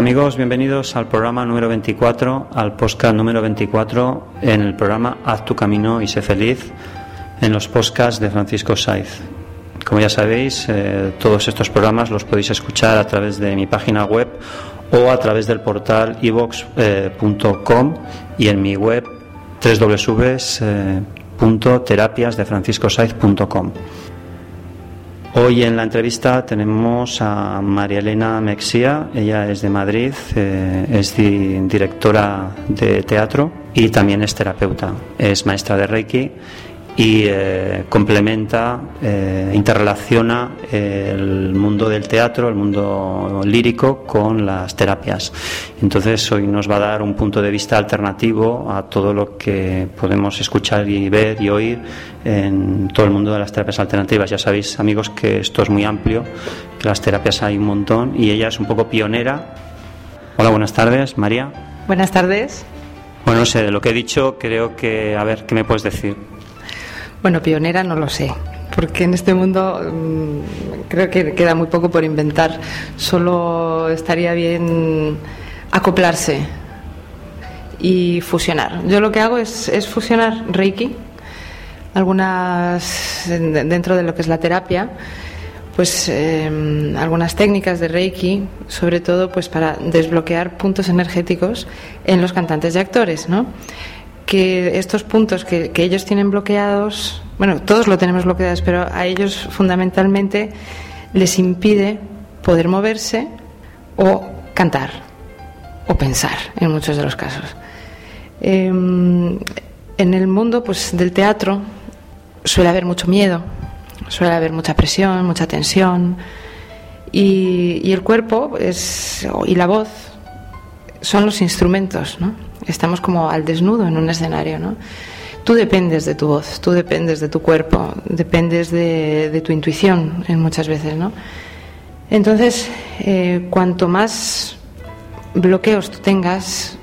amigos, bienvenidos al programa número 24, al podcast número 24 en el programa Haz tu camino y sé feliz en los podcasts de Francisco Saiz. Como ya sabéis, eh, todos estos programas los podéis escuchar a través de mi página web o a través del portal ivox.com y en mi web www.terapiasdefranciscosaiz.com. Hoy en la entrevista tenemos a María Elena Mexía, ella es de Madrid, eh, es di- directora de teatro y también es terapeuta, es maestra de Reiki y eh, complementa, eh, interrelaciona el mundo del teatro, el mundo lírico con las terapias. Entonces hoy nos va a dar un punto de vista alternativo a todo lo que podemos escuchar y ver y oír en todo el mundo de las terapias alternativas. Ya sabéis, amigos, que esto es muy amplio, que las terapias hay un montón y ella es un poco pionera. Hola, buenas tardes, María. Buenas tardes. Bueno, no sé, de lo que he dicho, creo que, a ver, ¿qué me puedes decir? Bueno, pionera no lo sé, porque en este mundo mm, creo que queda muy poco por inventar. Solo estaría bien acoplarse y fusionar. Yo lo que hago es, fusionar Reiki, algunas en- dentro de lo que es la terapia, pues eh, algunas técnicas de Reiki, sobre todo pues para desbloquear puntos energéticos en los cantantes y actores, ¿no? Que estos puntos que, ellos tienen bloqueados, bueno, todos lo tenemos bloqueados, pero a ellos fundamentalmente les impide poder moverse o cantar o pensar en muchos de los casos. Eh, en el mundo pues, del teatro suele haber mucho miedo, suele haber mucha presión, mucha tensión y, y el cuerpo es, y la voz son los instrumentos, ¿no? Estamos como al desnudo en un escenario, ¿no? Tú dependes de tu voz, tú dependes de tu cuerpo, dependes de, tu intuición en muchas veces, ¿no? Entonces, eh, cuanto más bloqueos tú tengas,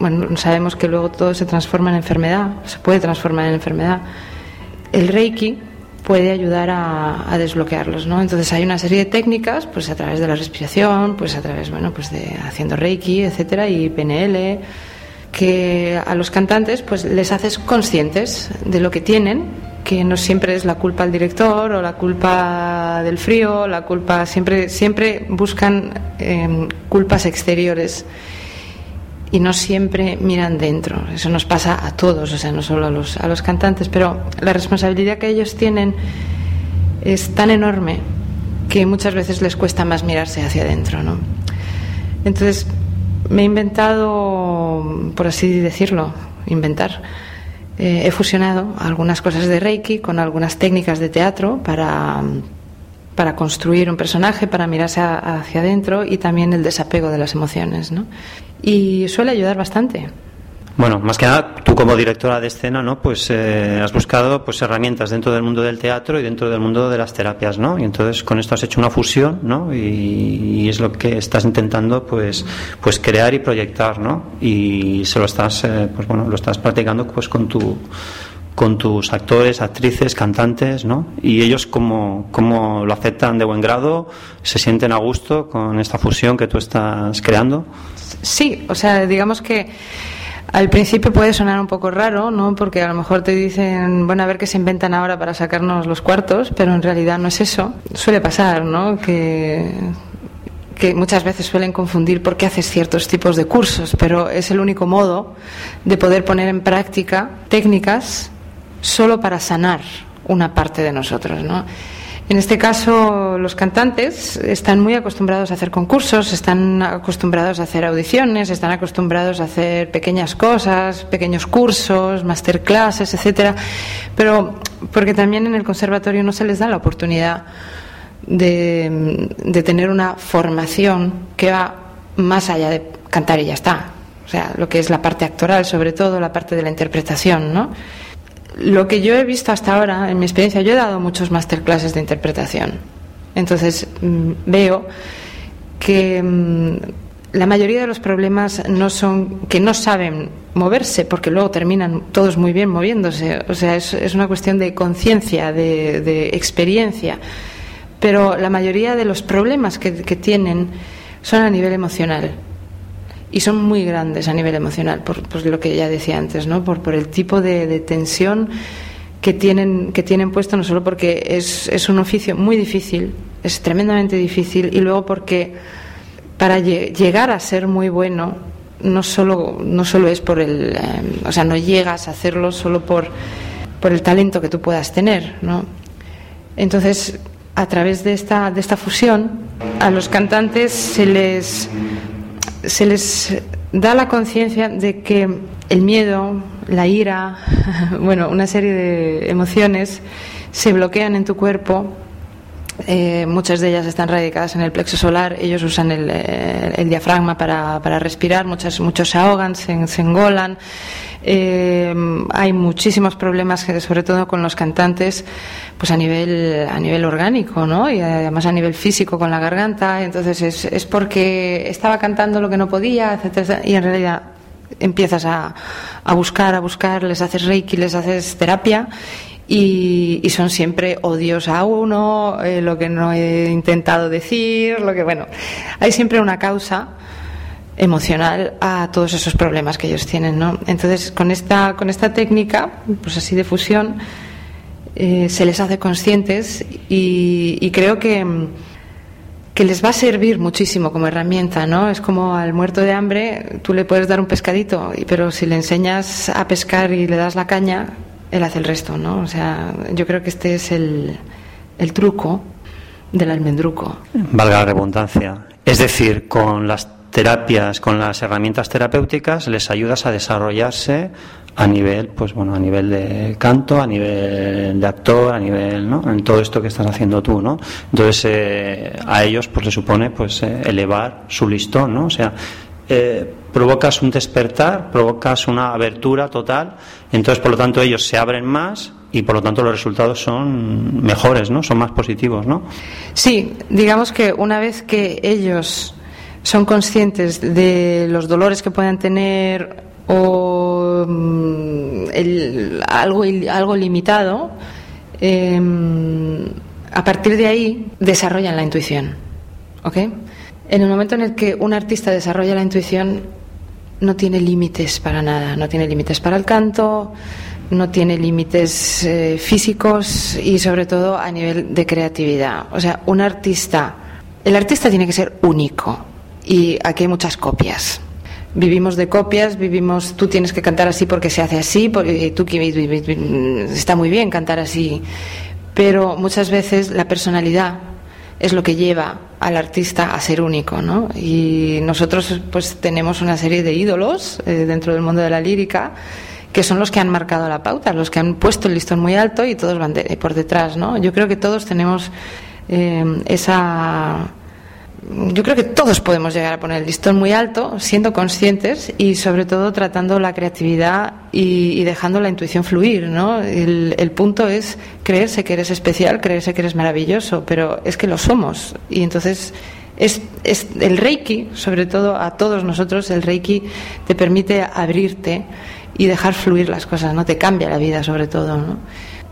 bueno, sabemos que luego todo se transforma en enfermedad, se puede transformar en enfermedad. El Reiki puede ayudar a, a desbloquearlos, ¿no? Entonces hay una serie de técnicas, pues a través de la respiración, pues a través, bueno, pues de haciendo Reiki, etcétera, y PNL, que a los cantantes, pues les haces conscientes de lo que tienen, que no siempre es la culpa del director o la culpa del frío, la culpa siempre siempre buscan eh, culpas exteriores y no siempre miran dentro. Eso nos pasa a todos, o sea, no solo a los, a los cantantes, pero la responsabilidad que ellos tienen es tan enorme que muchas veces les cuesta más mirarse hacia adentro, ¿no? Entonces, me he inventado, por así decirlo, inventar. eh, he fusionado algunas cosas de Reiki con algunas técnicas de teatro para, para construir un personaje, para mirarse hacia adentro y también el desapego de las emociones. ¿no? Y suele ayudar bastante. Bueno, más que nada, tú como directora de escena, ¿no? Pues eh, has buscado pues herramientas dentro del mundo del teatro y dentro del mundo de las terapias, ¿no? Y entonces con esto has hecho una fusión, ¿no? Y, es lo que estás intentando, pues, pues crear y proyectar, ¿no? Y se lo estás, eh, pues bueno, lo estás practicando, pues con tu con tus actores, actrices, cantantes, ¿no? Y ellos como, como lo aceptan de buen grado, se sienten a gusto con esta fusión que tú estás creando. Sí, o sea, digamos que Al principio puede sonar un poco raro, ¿no? Porque a lo mejor te dicen, bueno, a ver qué se inventan ahora para sacarnos los cuartos, pero en realidad no es eso. Suele pasar, ¿no? Que, que muchas veces suelen confundir por qué haces ciertos tipos de cursos, pero es el único modo de poder poner en práctica técnicas solo para sanar una parte de nosotros, ¿no? En este caso, los cantantes están muy acostumbrados a hacer concursos, están acostumbrados a hacer audiciones, están acostumbrados a hacer pequeñas cosas, pequeños cursos, masterclasses, etcétera, pero porque también en el conservatorio no se les da la oportunidad de, de tener una formación que va más allá de cantar y ya está. O sea, lo que es la parte actoral, sobre todo la parte de la interpretación, ¿no? Lo que yo he visto hasta ahora, en mi experiencia, yo he dado muchos masterclasses de interpretación. Entonces mm, veo que mm, la mayoría de los problemas no son que no saben moverse, porque luego terminan todos muy bien moviéndose. O sea, es, una cuestión de conciencia, de, experiencia. Pero la mayoría de los problemas que tienen son a nivel emocional y son muy grandes a nivel emocional, por, pues lo que ya decía antes, ¿no? por, por el tipo de, de, tensión que tienen, que tienen puesto, no solo porque es, es, un oficio muy difícil, es tremendamente difícil, y luego porque para llegar a ser muy bueno no solo, no solo es por el. Eh, o sea, no llegas a hacerlo solo por, por el talento que tú puedas tener, ¿no? Entonces, a través de esta, de esta fusión, a los cantantes se les se les da la conciencia de que el miedo, la ira, bueno, una serie de emociones se bloquean en tu cuerpo. Eh, muchas de ellas están radicadas en el plexo solar. Ellos usan el, eh, el diafragma para, para, respirar. Muchas, muchos se ahogan, se, se engolan. Eh, hay muchísimos problemas, sobre todo con los cantantes, pues a nivel, a nivel orgánico, ¿no? Y además a nivel físico con la garganta. Entonces es, es porque estaba cantando lo que no podía, etcétera, y en realidad empiezas a, a buscar, a buscar, les haces reiki, les haces terapia y, son siempre odios a uno, eh, lo que no he intentado decir, lo que bueno, hay siempre una causa emocional a todos esos problemas que ellos tienen, ¿no? Entonces, con esta, con esta técnica, pues así de fusión, eh, se les hace conscientes y, y, creo que, que les va a servir muchísimo como herramienta, ¿no? Es como al muerto de hambre, tú le puedes dar un pescadito, pero si le enseñas a pescar y le das la caña, él hace el resto, ¿no? O sea, yo creo que este es el, el truco del almendruco. Valga la redundancia. Es decir, con las terapias, con las herramientas terapéuticas, les ayudas a desarrollarse a nivel, pues bueno, a nivel de canto, a nivel de actor, a nivel, ¿no? En todo esto que estás haciendo tú, ¿no? Entonces eh, a ellos, pues le supone, pues eh, elevar su listón, ¿no? O sea, eh, provocas un despertar, provocas una abertura total, entonces por lo tanto ellos se abren más y por lo tanto los resultados son mejores, ¿no? Son más positivos, ¿no? Sí, digamos que una vez que ellos son conscientes de los dolores que puedan tener o mm, algo, algo limitado, eh, a partir de ahí desarrollan la intuición. ¿Ok? En el momento en el que un artista desarrolla la intuición, no tiene límites para nada, no tiene límites para el canto, no tiene límites eh, físicos y sobre todo a nivel de creatividad. O sea, un artista, el artista tiene que ser único y aquí hay muchas copias. Vivimos de copias, vivimos, tú tienes que cantar así porque se hace así, porque tú está muy bien cantar así, pero muchas veces la personalidad es lo que lleva al artista a ser único, ¿no? Y nosotros pues tenemos una serie de ídolos eh, dentro del mundo de la lírica que son los que han marcado la pauta, los que han puesto el listón muy alto y todos van de, por detrás, ¿no? Yo creo que todos tenemos eh, esa yo creo que todos podemos llegar a poner el listón muy alto, siendo conscientes y sobre todo tratando la creatividad y, dejando la intuición fluir, ¿no? El, el, punto es creerse que eres especial, creerse que eres maravilloso, pero es que lo somos y entonces es, es el Reiki, sobre todo a todos nosotros, el Reiki te permite abrirte y dejar fluir las cosas, ¿no? Te cambia la vida sobre todo, ¿no?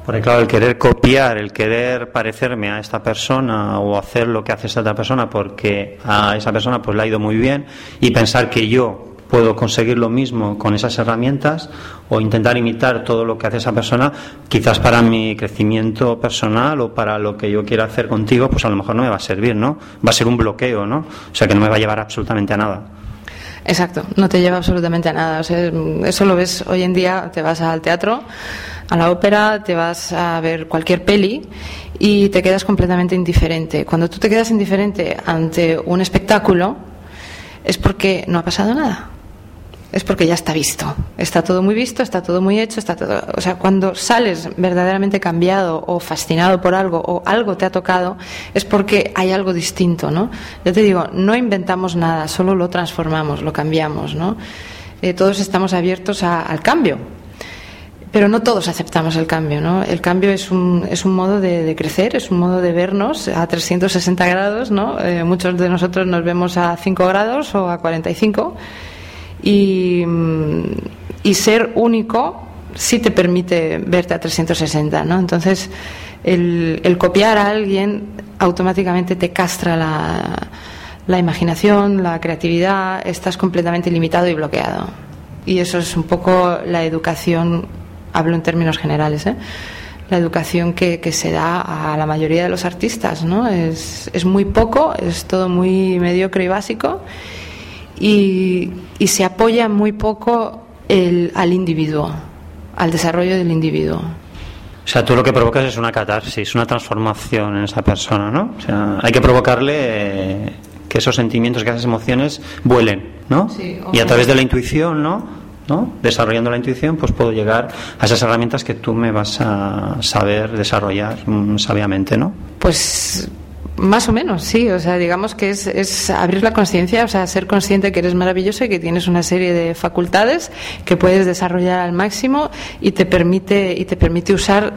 Porque claro, el querer copiar, el querer parecerme a esta persona o hacer lo que hace esta otra persona porque a esa persona pues le ha ido muy bien y pensar que yo puedo conseguir lo mismo con esas herramientas o intentar imitar todo lo que hace esa persona, quizás para mi crecimiento personal o para lo que yo quiera hacer contigo, pues a lo mejor no me va a servir, ¿no? Va a ser un bloqueo, ¿no? O sea que no me va a llevar absolutamente a nada. Exacto, no te lleva absolutamente a nada. O sea, eso lo ves hoy en día, te vas al teatro, a la ópera, te vas a ver cualquier peli y te quedas completamente indiferente. Cuando tú te quedas indiferente ante un espectáculo es porque no ha pasado nada es porque ya está visto. Está todo muy visto, está todo muy hecho, está todo. O sea, cuando sales verdaderamente cambiado o fascinado por algo o algo te ha tocado, es porque hay algo distinto, ¿no? Yo te digo, no inventamos nada, solo lo transformamos, lo cambiamos, ¿no? Eh, todos estamos abiertos al cambio, pero no todos aceptamos el cambio, ¿no? El cambio es un, es un modo de, crecer, es un modo de vernos a 360 grados, ¿no? Eh, muchos de nosotros nos vemos a 5 grados o a 45 y, y ser único sí te permite verte a 360, ¿no? Entonces, el, el copiar a alguien automáticamente te castra la, la, imaginación, la creatividad, estás completamente limitado y bloqueado. Y eso es un poco la educación, hablo en términos generales, ¿eh? la educación que, que, se da a la mayoría de los artistas, ¿no? Es, es muy poco, es todo muy mediocre y básico y, se apoya muy poco el, al individuo, al desarrollo del individuo. O sea, tú lo que provocas es una catarsis, una transformación en esa persona, ¿no? O sea, hay que provocarle eh, que esos sentimientos, que esas emociones vuelen, ¿no? y a través de la intuición, ¿no? ¿No? Desarrollando la intuición, pues puedo llegar a esas herramientas que tú me vas a saber desarrollar mm, sabiamente, ¿no? Pues más o menos, sí. O sea, digamos que es, es abrir la conciencia, o sea, ser consciente que eres maravilloso y que tienes una serie de facultades que puedes desarrollar al máximo y te permite, y te permite usar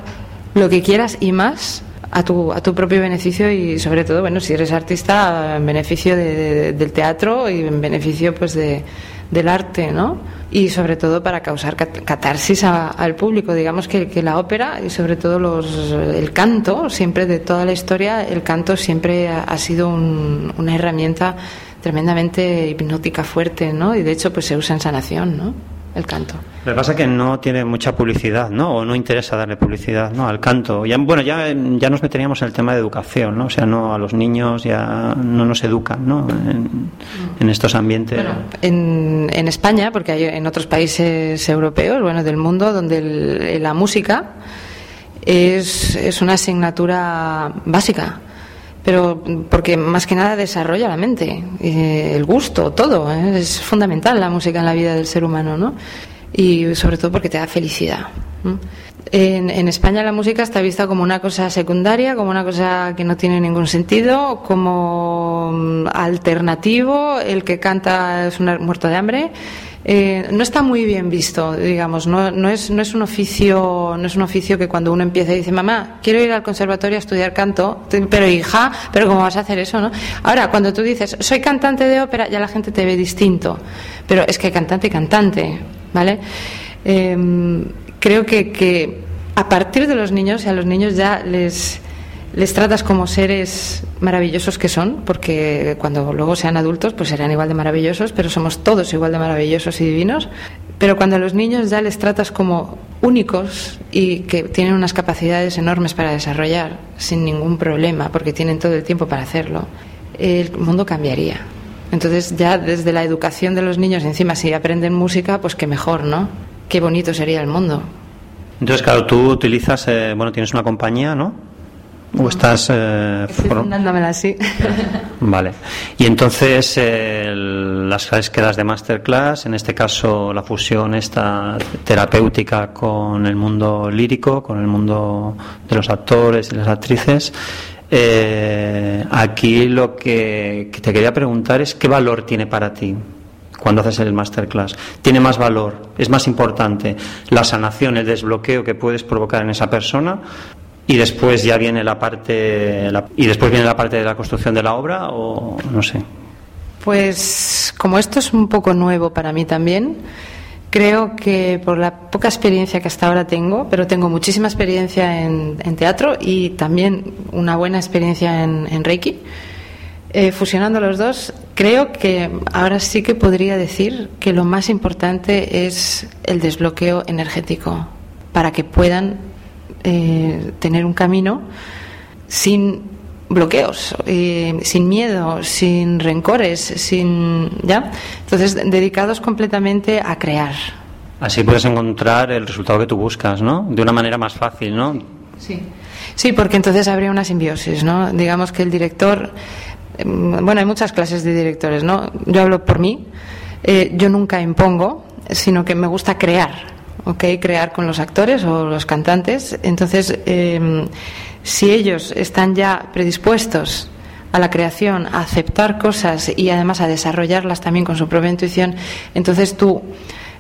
lo que quieras y más a tu, a tu propio beneficio y sobre todo, bueno, si eres artista, en beneficio del teatro y en beneficio pues de, del arte, ¿no? y sobre todo para causar catarsis al público. Digamos que, que, la ópera y sobre todo los, el canto, siempre de toda la historia, el canto siempre ha, sido una herramienta tremendamente hipnótica fuerte, ¿no? Y de hecho pues se usa en sanación, ¿no? el canto. Lo que pasa es que no tiene mucha publicidad, ¿no? O no interesa darle publicidad, ¿no? Al canto. Ya, bueno, ya, ya nos meteríamos en el tema de educación, ¿no? O sea, no a los niños ya no nos educan, ¿no? En, estos ambientes. En, en, España, porque hay en otros países europeos, bueno, del mundo, donde la música es, es una asignatura básica pero porque más que nada desarrolla la mente, eh, el gusto, todo. ¿eh? Es fundamental la música en la vida del ser humano, ¿no? Y sobre todo porque te da felicidad. En, en, España la música está vista como una cosa secundaria, como una cosa que no tiene ningún sentido, como mm, alternativo, el que canta es un muerto de hambre eh, no está muy bien visto, digamos, no, es, un oficio, no es un oficio que cuando uno empieza y dice, mamá, quiero ir al conservatorio a estudiar canto, pero hija, pero ¿cómo vas a hacer eso? no? Ahora, cuando tú dices, soy cantante de ópera, ya la gente te ve distinto, pero es que cantante cantante, ¿vale? Em, creo que, que a partir de los niños, y a los niños ya les les tratas como seres maravillosos que son, porque cuando luego sean adultos, pues serán igual de maravillosos, pero somos todos igual de maravillosos y divinos. Pero cuando a los niños ya les tratas como únicos y que tienen unas capacidades enormes para desarrollar sin ningún problema, porque tienen todo el tiempo para hacerlo, el mundo cambiaría. Entonces ya desde la educación de los niños, encima si aprenden música, pues qué mejor, ¿no? Qué bonito sería el mundo. Entonces, claro, tú utilizas, eh, bueno, tienes una compañía, ¿no? ¿O estás eh, así. Vale. Y entonces eh, las das de masterclass, en este caso la fusión esta terapéutica con el mundo lírico, con el mundo de los actores y las actrices. Eh, aquí lo que, que te quería preguntar es qué valor tiene para ti cuando haces el masterclass. Tiene más valor, es más importante la sanación, el desbloqueo que puedes provocar en esa persona y después ya viene la parte y después viene la parte de la construcción de la obra o no sé pues como esto es un poco nuevo para mí también creo que por la poca experiencia que hasta ahora tengo pero tengo muchísima experiencia en, teatro y también una buena experiencia en, Reiki Eh, fusionando los dos, creo que ahora sí que podría decir que lo más importante es el desbloqueo energético para que puedan eh, tener un camino sin bloqueos, eh, sin miedo, sin rencores, sin ya, entonces dedicados completamente a crear. Así puedes encontrar el resultado que tú buscas, ¿no? De una manera más fácil, ¿no? Sí. Sí, porque entonces habría una simbiosis, ¿no? Digamos que el director bueno, hay muchas clases de directores, ¿no? Yo hablo por mí, eh, yo nunca impongo, sino que me gusta crear, ¿ok? Crear con los actores o los cantantes. Entonces, em, si ellos están ya predispuestos a la creación, a aceptar cosas y además a desarrollarlas también con su propia intuición, entonces tú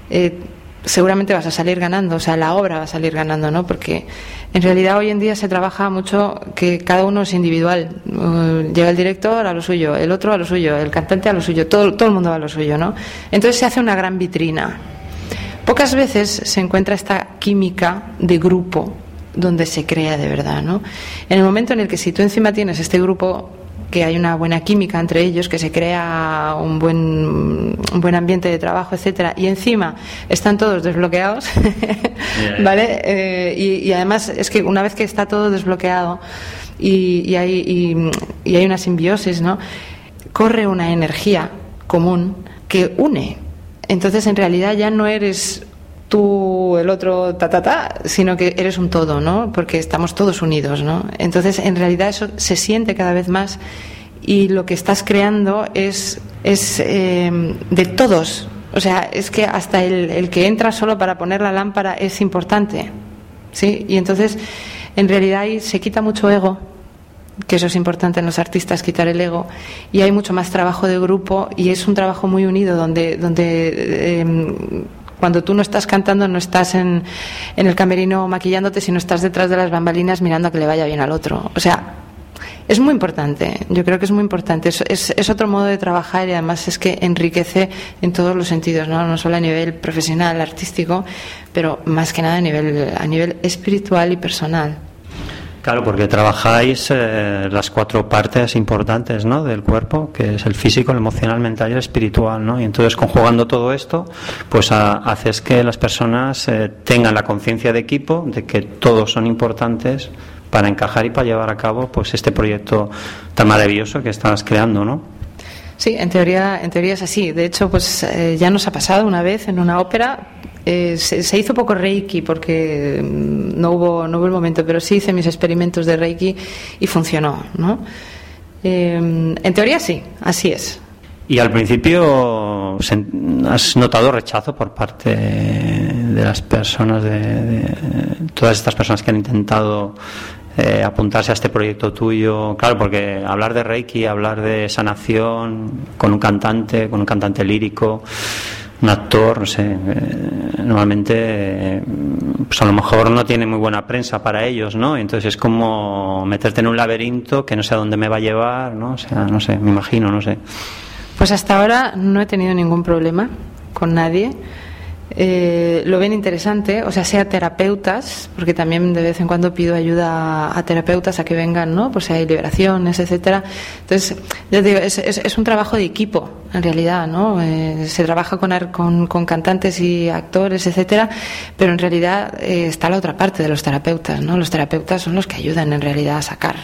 eh, seguramente vas a salir ganando, o sea, la obra va a salir ganando, ¿no? Porque en realidad hoy en día se trabaja mucho que cada uno es individual. Uh, llega el director a lo suyo, el otro a lo suyo, el cantante a lo suyo, todo, todo el mundo va a lo suyo, ¿no? Entonces se hace una gran vitrina. Pocas veces se encuentra esta química de grupo donde se crea de verdad, ¿no? En el momento en el que si tú encima tienes este grupo que hay una buena química entre ellos, que se crea un buen, un buen ambiente de trabajo, etcétera, y encima están todos desbloqueados, ¿vale? Eh, y, además es que una vez que está todo desbloqueado y, hay, y, hay una simbiosis, ¿no? Corre una energía común que une. Entonces, en realidad ya no eres tú, el otro, ta, ta, ta, sino que eres un todo, ¿no? Porque estamos todos unidos, ¿no? Entonces, en realidad eso se siente cada vez más y lo que estás creando es, es eh, de todos. O sea, es que hasta el, el, que entra solo para poner la lámpara es importante, ¿sí? Y entonces, en realidad ahí se quita mucho ego, que eso es importante en los artistas, quitar el ego, y hay mucho más trabajo de grupo y es un trabajo muy unido donde, donde eh, cuando tú no estás cantando, no estás en, en el camerino maquillándote, sino estás detrás de las bambalinas mirando a que le vaya bien al otro. O sea, es muy importante, yo creo que es muy importante. Es, es, es, otro modo de trabajar y además es que enriquece en todos los sentidos, ¿no? no solo a nivel profesional, artístico, pero más que nada a nivel, a nivel espiritual y personal. Claro, porque trabajáis eh, las cuatro partes importantes ¿no? del cuerpo, que es el físico, el emocional, mental y el espiritual. ¿no? Y entonces, conjugando todo esto, pues haces que las personas eh, tengan la conciencia de equipo, de que todos son importantes para encajar y para llevar a cabo pues este proyecto tan maravilloso que estás creando, ¿no? Sí, en teoría, en teoría es así. De hecho, pues eh, ya nos ha pasado una vez en una ópera eh, se, hizo poco Reiki porque mm, no hubo, no hubo el momento, pero sí hice mis experimentos de Reiki y funcionó, ¿no? Eh, en teoría sí, así es. ¿Y al principio has notado rechazo por parte de las personas, de, todas estas personas que han intentado eh, apuntarse a este proyecto tuyo? Claro, porque hablar de Reiki, hablar de sanación con un cantante, con un cantante lírico, un actor, no sé, eh, normalmente eh, pues a lo mejor no tiene muy buena prensa para ellos, ¿no? Entonces es como meterte en un laberinto que no sé a dónde me va a llevar, ¿no? O sea, no sé, me imagino, no sé. Pues hasta ahora no he tenido ningún problema con nadie. Eh, lo ven interesante, o sea, sea terapeutas, porque también de vez en cuando pido ayuda a, terapeutas a que vengan, ¿no? Pues si hay liberaciones, etcétera. Entonces, yo digo, es, es, un trabajo de equipo, en realidad, ¿no? Eh, se trabaja con, con, con, cantantes y actores, etcétera, pero en realidad eh, está la otra parte de los terapeutas, ¿no? Los terapeutas son los que ayudan en realidad a sacar,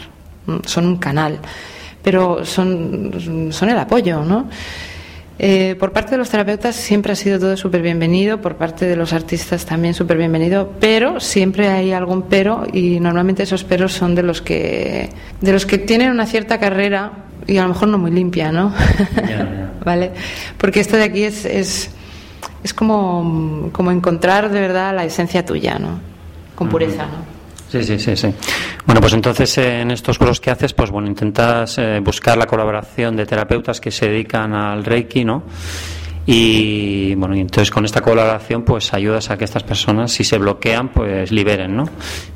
son un canal, pero son, son el apoyo, ¿no? Eh, por parte de los terapeutas siempre ha sido todo súper bienvenido, por parte de los artistas también súper bienvenido, pero siempre hay algún pero y normalmente esos peros son de los que, de los que tienen una cierta carrera y a lo mejor no muy limpia, ¿no? ¿Vale? Porque esto de aquí es, es, es como, como encontrar de verdad la esencia tuya, ¿no? Con pureza, ¿no? Sí, sí, sí, sí. Bueno, pues entonces eh, en estos cursos que haces, pues bueno, intentas eh, buscar la colaboración de terapeutas que se dedican al Reiki, ¿no? Y bueno, y entonces con esta colaboración pues ayudas a que estas personas si se bloquean pues liberen, ¿no?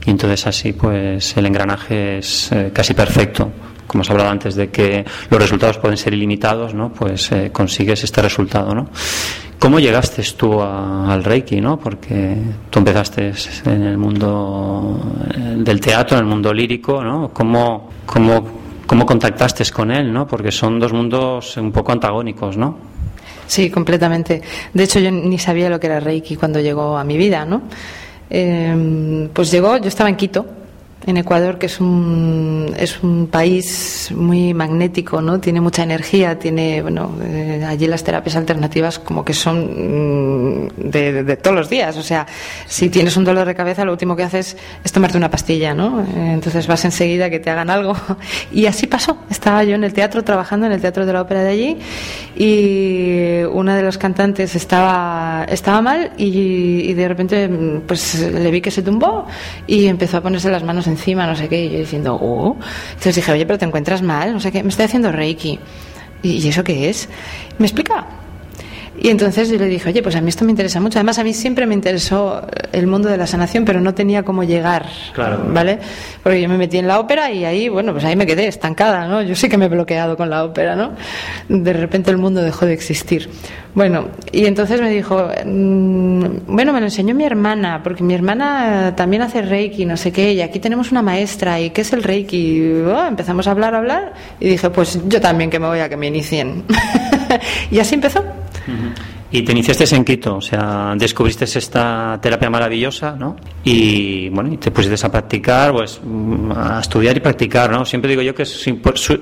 Y entonces así pues el engranaje es eh, casi perfecto. Como os hablado antes de que los resultados pueden ser ilimitados, ¿no? Pues consigues este resultado, ¿no? ¿Cómo llegaste tú al Reiki, no? Porque tú empezaste en el mundo del teatro, en el mundo lírico, ¿no? ¿Cómo, cómo ¿Cómo contactaste con él, no? Porque son dos mundos un poco antagónicos, ¿no? Sí, completamente. De hecho, yo ni sabía lo que era Reiki cuando llegó a mi vida, ¿no? Eh, pues llegó, yo estaba en Quito, en Ecuador, que es un, es un país muy magnético, ¿no? Tiene mucha energía, tiene, bueno, eh, allí las terapias alternativas como que son mm, de, de, todos los días. O sea, si tienes un dolor de cabeza, lo último que haces es tomarte una pastilla, ¿no? Eh, entonces vas enseguida que te hagan algo. Y así pasó. Estaba yo en el teatro, trabajando en el Teatro de la Ópera de allí, y una de los cantantes estaba, estaba mal y, y de repente, pues le vi que se tumbó y empezó a ponerse las manos encima, no sé qué, y yo diciendo, oh. Entonces dije, oye, pero te encuentras mal, no sé qué, me estoy haciendo Reiki. ¿Y, ¿y eso qué es? Me explica. Y entonces yo le dije, oye, pues a mí esto me interesa mucho. Además, a mí siempre me interesó el mundo de la sanación, pero no tenía cómo llegar, Claro. ¿vale? Porque yo me metí en la ópera y ahí, bueno, pues ahí me quedé estancada, ¿no? Yo sí que me he bloqueado con la ópera, ¿no? De repente el mundo dejó de existir. Bueno, y entonces me dijo, mm, bueno, me lo enseñó mi hermana, porque mi hermana también hace Reiki, no sé qué, y aquí tenemos una maestra, ¿y qué es el Reiki? Y, oh, empezamos a hablar, a hablar, y dije, pues yo también que me voy a que me inicien. y así empezó. Y te iniciaste en Quito, o sea, descubriste esta terapia maravillosa, ¿no? Y bueno, y te pusiste a practicar, pues mm, a estudiar y practicar, ¿no? Siempre digo yo que es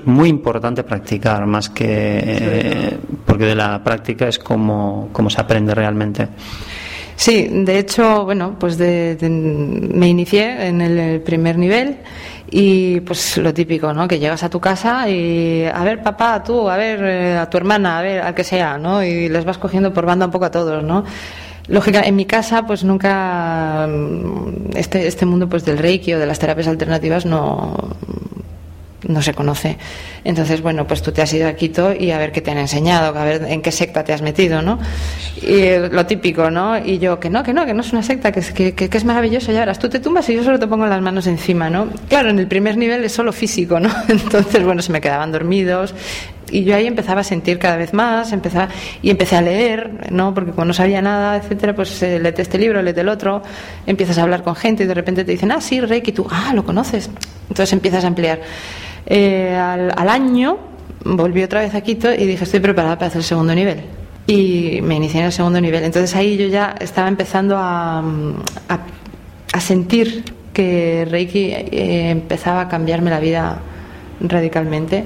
muy importante practicar, más que. eh, porque de la práctica es como, como se aprende realmente. Sí, de hecho, bueno, pues de- me inicié en el primer nivel y pues lo típico, ¿no? Que llegas a tu casa y a ver papá, tú, a ver eh, a tu hermana, a ver al que sea, ¿no? Y les vas cogiendo por banda un poco a todos, ¿no? Lógica, en mi casa pues nunca mm, este este mundo pues del Reiki o de las terapias alternativas no no se conoce. Entonces, bueno, pues tú te has ido a Quito y a ver qué te han enseñado, a ver en qué secta te has metido, ¿no? Y eh, lo típico, ¿no? Y yo, que no, que no, que no es una secta, que es, que, que- es maravilloso, ya verás, tú te tumbas y yo solo te pongo las manos encima, ¿no? Claro, en el primer nivel es solo físico, ¿no? Entonces, bueno, se me quedaban dormidos y yo ahí empezaba a sentir cada vez más, empezaba, y empecé a leer, ¿no? Porque cuando no sabía nada, etcétera, pues eh, léete este libro, léete el otro, empiezas a hablar con gente y de repente te dicen, ah, sí, Reiki, tú, ah, lo conoces. Entonces empiezas a ampliar. Eh, al, año volví otra vez a Quito y dije, estoy preparada para hacer el segundo nivel. Y me inicié en el segundo nivel. Entonces ahí yo ya estaba empezando a, a, a sentir que Reiki eh, empezaba a cambiarme la vida radicalmente.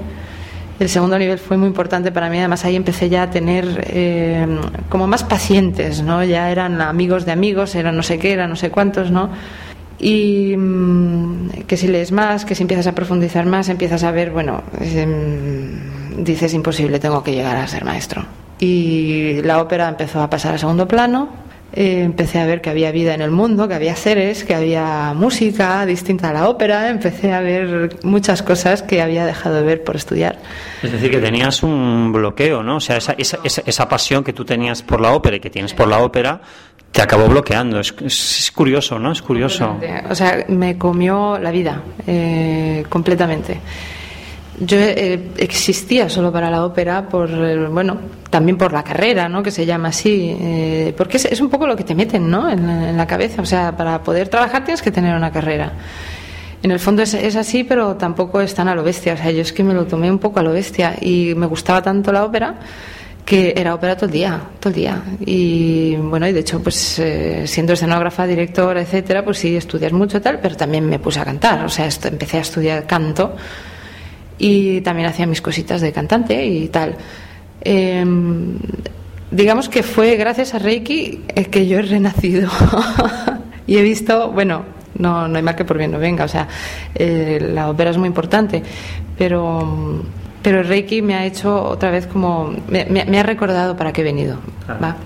El segundo nivel fue muy importante para mí, además ahí empecé ya a tener eh, como más pacientes, ¿no? Ya eran amigos de amigos, eran no sé qué, eran no sé cuántos, ¿no? Y mm, que si lees más, que si empiezas a profundizar más, empiezas a ver, bueno, em, dices imposible, tengo que llegar a ser maestro. Y la ópera empezó a pasar a segundo plano, eh, empecé a ver que había vida en el mundo, que había seres, que había música distinta a la ópera, empecé a ver muchas cosas que había dejado de ver por estudiar. Es decir, que tenías un bloqueo, ¿no? O sea, esa, esa, esa, esa pasión que tú tenías por la ópera y que tienes por la ópera te acabó bloqueando. Es, es- curioso, ¿no? Es curioso. O sea, me comió la vida eh, completamente. Yo eh, existía solo para la ópera por, bueno, también por la carrera, ¿no? Que se llama así. eh, porque es, es un poco lo que te meten, ¿no? En, en la cabeza. O sea, para poder trabajar tienes que tener una carrera. En el fondo es, es así, pero tampoco es tan a lo bestia. O sea, yo es que me lo tomé un poco a lo bestia y me gustaba tanto la ópera que era ópera todo el día, todo el día. Y bueno, y de hecho, pues eh, siendo escenógrafa, directora, etcétera, pues sí, estudias mucho tal, pero también me puse a cantar. O sea, esto- empecé a estudiar canto y también hacía mis cositas de cantante y tal. Eh, digamos que fue gracias a Reiki eh, que yo he renacido y he visto, bueno, no, no hay mal que por bien no venga, o sea, eh, la ópera es muy importante, pero, pero el Reiki me ha hecho otra vez como, me, ha recordado para qué he venido. ¿va?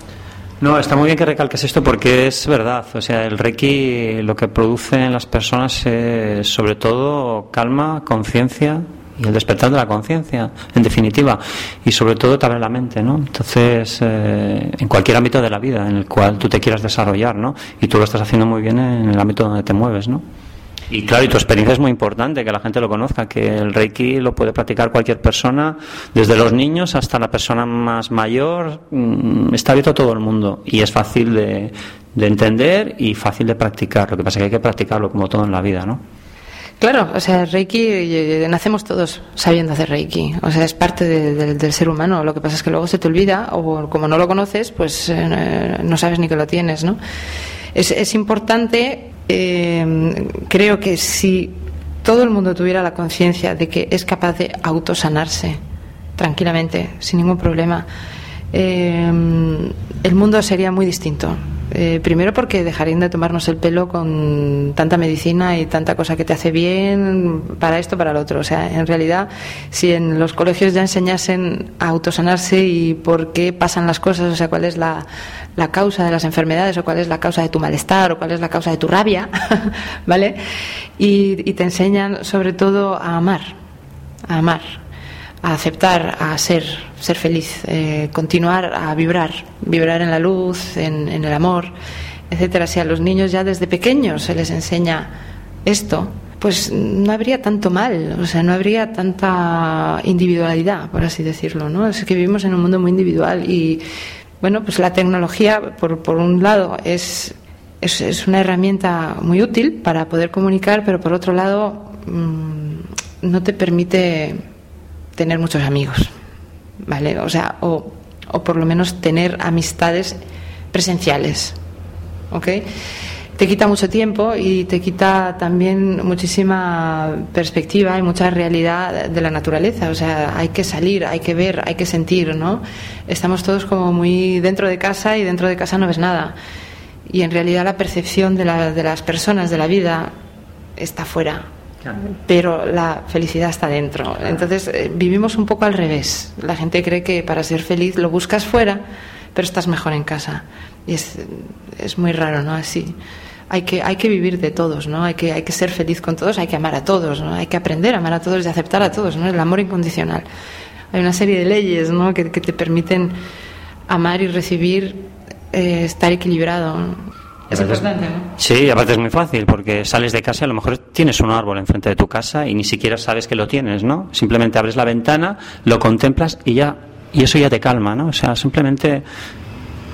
No, está muy bien que recalques esto porque es verdad. O sea, el Reiki lo que produce en las personas es sobre todo calma, conciencia y el despertar de la conciencia, en definitiva. Y sobre todo abre la mente, ¿no? Entonces, eh, en cualquier ámbito de la vida en el cual tú te quieras desarrollar, ¿no? Y tú lo estás haciendo muy bien en el ámbito donde te mueves, ¿no? Y claro, y tu experiencia es muy importante, que la gente lo conozca, que el Reiki lo puede practicar cualquier persona, desde los niños hasta la persona más mayor, mm, está abierto a todo el mundo y es fácil de, de entender y fácil de practicar. Lo que pasa es que hay que practicarlo como todo en la vida, ¿no? Claro, o sea, Reiki, eh, nacemos todos sabiendo hacer Reiki. O sea, es parte de- de- del ser humano. Lo que pasa es que luego se te olvida o como no lo conoces, pues eh, no sabes ni que lo tienes, ¿no? Es importante, eh, creo que si todo el mundo tuviera la conciencia de que es capaz de autosanarse tranquilamente, sin ningún problema, eh, el mundo sería muy distinto. Eh, primero porque dejarían de tomarnos el pelo con tanta medicina y tanta cosa que te hace bien para esto, para lo otro. O sea, en realidad, si en los colegios ya enseñasen a autosanarse y por qué pasan las cosas, o sea, cuál es la, la causa de las enfermedades o cuál es la causa de tu malestar o cuál es la causa de tu rabia, ¿vale? Y, y te enseñan sobre todo a amar, a amar, a aceptar, a ser, ser feliz, eh, continuar a vibrar, vibrar en la luz, en, el amor, etcétera. Si a los niños ya desde pequeños se les enseña esto, pues no habría tanto mal, o sea, no habría tanta individualidad, por así decirlo, ¿no? Es que vivimos en un mundo muy individual y, bueno, pues la tecnología, por, por un lado, es, es, es una herramienta muy útil para poder comunicar, pero por otro lado, mm, no te permite tener muchos amigos, ¿vale? O sea, o, o por lo menos tener amistades presenciales, ¿ok? Te quita mucho tiempo y te quita también muchísima perspectiva y mucha realidad de la naturaleza. O sea, hay que salir, hay que ver, hay que sentir, ¿no? Estamos todos como muy dentro de casa y dentro de casa no ves nada. Y en realidad la percepción de, la- de las personas, de la vida, está fuera. Pero la felicidad está dentro. Entonces eh, vivimos un poco al revés. La gente cree que para ser feliz lo buscas fuera, pero estás mejor en casa. Y es, es muy raro, ¿no? Así. Hay que, hay que vivir de todos, ¿no? Hay que, hay que ser feliz con todos, hay que amar a todos, ¿no? Hay que aprender a amar a todos y aceptar a todos, ¿no? El amor incondicional. Hay una serie de leyes, ¿no? Que, que te permiten amar y recibir, eh, estar equilibrado. ¿no? Es importante, ¿no? Sí, aparte es muy fácil porque sales de casa y a lo mejor tienes un árbol enfrente de tu casa y ni siquiera sabes que lo tienes, ¿no? Simplemente abres la ventana, lo contemplas y ya y eso ya te calma, ¿no? O sea, simplemente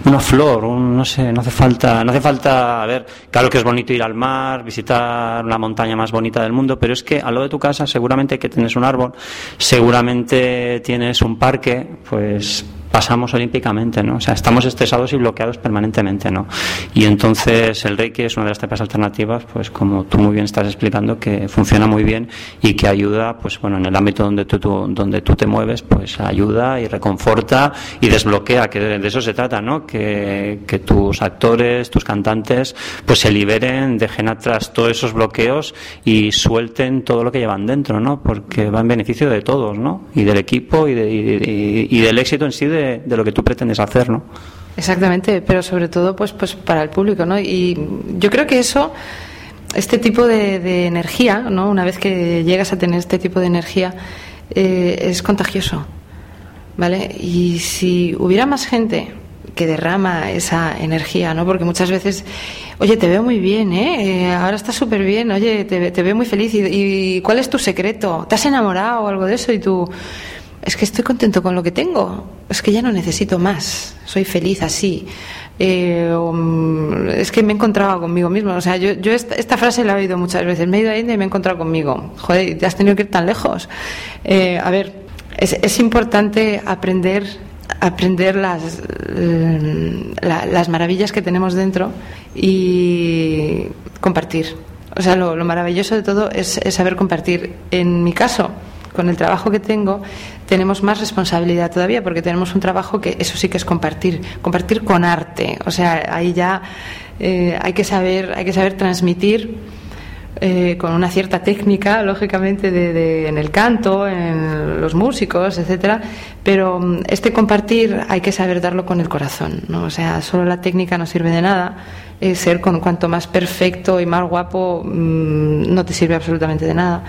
una flor, un, no sé, no hace falta, no hace falta, a ver, claro que es bonito ir al mar, visitar la montaña más bonita del mundo, pero es que al lado de tu casa seguramente que tienes un árbol, seguramente tienes un parque, pues pasamos olímpicamente, ¿no? O sea, estamos estresados y bloqueados permanentemente, ¿no? Y entonces el Reiki es una de las terapias alternativas, pues como tú muy bien estás explicando, que funciona muy bien y que ayuda, pues bueno, en el ámbito donde tú, tú- donde tú te mueves, pues ayuda y reconforta y desbloquea, que de, eso se trata, ¿no? Que, que tus actores, tus cantantes, pues se liberen, dejen atrás todos esos bloqueos y suelten todo lo que llevan dentro, ¿no? Porque va en beneficio de todos, ¿no? Y del equipo y, de- y- y- y del éxito en sí de, de lo que tú pretendes hacer, ¿no? Exactamente, pero sobre todo pues, pues para el público, ¿no? Y yo creo que eso, este tipo de, energía, ¿no? Una vez que llegas a tener este tipo de energía, eh, es contagioso, ¿vale? Y si hubiera más gente que derrama esa energía, ¿no? Porque muchas veces, oye, te veo muy bien, ¿eh? Eh, ahora estás súper bien, oye, te, te veo muy feliz. ¿Y, ¿Y cuál es tu secreto? ¿Te has enamorado o algo de eso? Y tú, es que estoy contento con lo que tengo, es que ya no necesito más, soy feliz así. Eh, mm, es que me he encontrado conmigo mismo. O sea, yo, yo esta, frase la he oído muchas veces. Me he ido a India y me he encontrado conmigo. Joder, te has tenido que ir tan lejos. Eh, a ver, es, importante aprender aprender las, la- las maravillas que tenemos dentro y compartir. O sea, lo, lo maravilloso de todo es, es saber compartir. En mi caso, con el trabajo que tengo, tenemos más responsabilidad todavía porque tenemos un trabajo que eso sí que es compartir, compartir con arte. O sea, ahí ya eh, hay que saber, hay que saber transmitir eh, con una cierta técnica, lógicamente, de, de- en el canto, en los músicos, etcétera. Pero mm, este compartir hay que saber darlo con el corazón, ¿no? O sea, solo la técnica no sirve de nada. Eh, ser con cuanto más perfecto y más guapo mm, no te sirve absolutamente de nada.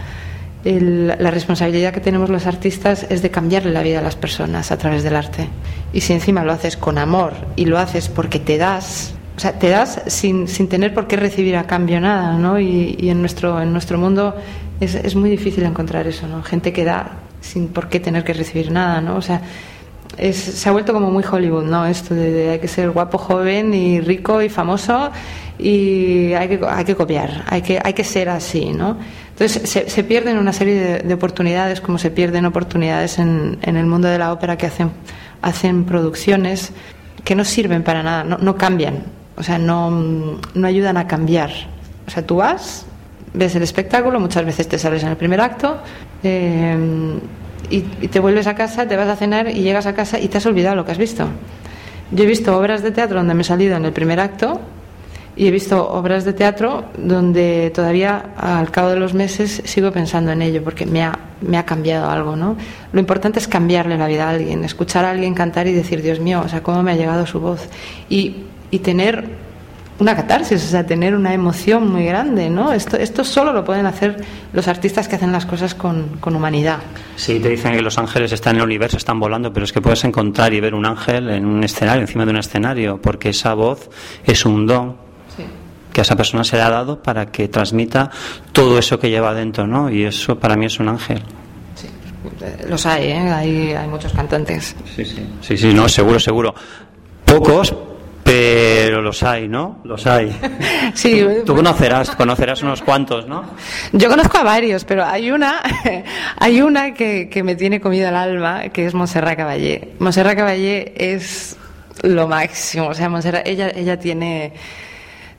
El- la responsabilidad que tenemos los artistas es de cambiarle la vida a las personas a través del arte. Y si encima lo haces con amor y lo haces porque te das, o sea, te das sin, sin tener por qué recibir a cambio nada, ¿no? Y, y en, nuestro, en nuestro mundo es, es muy difícil encontrar eso, ¿no? Gente que da sin por qué tener que recibir nada, ¿no? O sea, es- se ha vuelto como muy Hollywood, ¿no? Esto de, de hay que ser guapo, joven y rico y famoso y hay que, hay que copiar, hay que, hay que ser así, ¿no? Entonces se, se pierden una serie de, de, oportunidades, como se pierden oportunidades en, el mundo de la ópera que hacen, hacen producciones que no sirven para nada, no, no cambian, o sea, no, ayudan a cambiar. O sea, tú vas, ves el espectáculo, muchas veces te sales en el primer acto eh, y, y, te vuelves a casa, te vas a cenar y llegas a casa y te has olvidado lo que has visto. Yo he visto obras de teatro donde me he salido en el primer acto y he visto obras de teatro donde todavía al cabo de los meses sigo pensando en ello porque me ha, me ha cambiado algo, ¿no? Lo importante es cambiarle la vida a alguien, escuchar a alguien cantar y decir, Dios mío, o sea, cómo me ha llegado su voz. Y, y tener una catarsis, o sea, tener una emoción muy grande, ¿no? Esto, esto solo lo pueden hacer los artistas que hacen las cosas con, con, humanidad. Sí, te dicen que los ángeles están en el universo, están volando, pero es que puedes encontrar y ver un ángel en un escenario, encima de un escenario, porque esa voz es un don. Que a esa persona se le ha dado para que transmita todo eso que lleva dentro, ¿no? Y eso para mí es un ángel. Sí, los hay, ¿eh? Hay, hay muchos cantantes. Sí, sí, sí, sí, no, seguro, seguro. Pocos, pero los hay, ¿no? Los hay. Sí. Tú, conocerás, conocerás unos cuantos, ¿no? Yo conozco a varios, pero hay una, hay una que, que me tiene comida el alma, que es Monserrat Caballé. Monserrat Caballé es lo máximo, o sea, Monserrat, ella, ella tiene,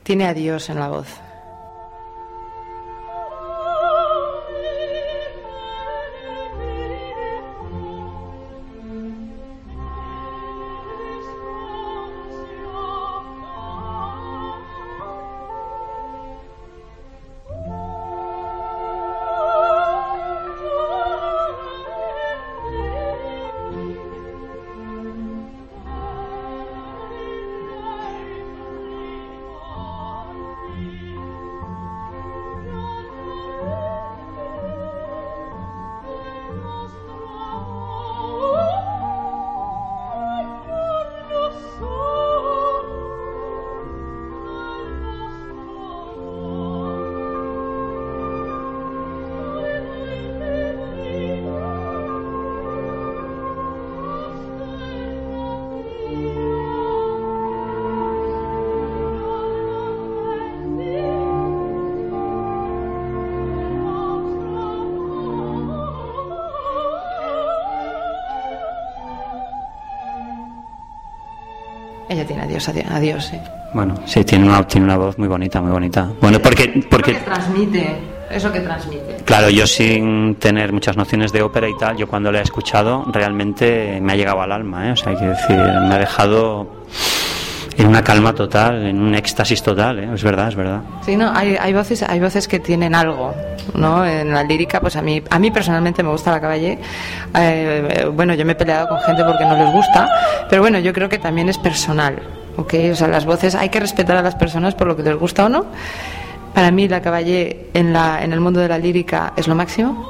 tiene a Dios en la voz. Ella tiene adiós, adiós, sí. Bueno, sí, tiene una, tiene una voz muy bonita, muy bonita. Bueno, porque... porque... Eso que transmite, eso que transmite. Claro, yo sin tener muchas nociones de ópera y tal, yo cuando la he escuchado realmente me ha llegado al alma, ¿eh? O sea, hay que decir, me ha dejado en una calma total, en un éxtasis total, ¿eh? es verdad, es verdad. Sí, no, hay, hay voces, hay voces que tienen algo, ¿no? En la lírica, pues a mí, a mí personalmente me gusta la caballé. Eh, bueno, yo me he peleado con gente porque no les gusta, pero bueno, yo creo que también es personal, ¿ok? O sea, las voces hay que respetar a las personas por lo que les gusta o no. Para mí la caballé en la, en el mundo de la lírica es lo máximo,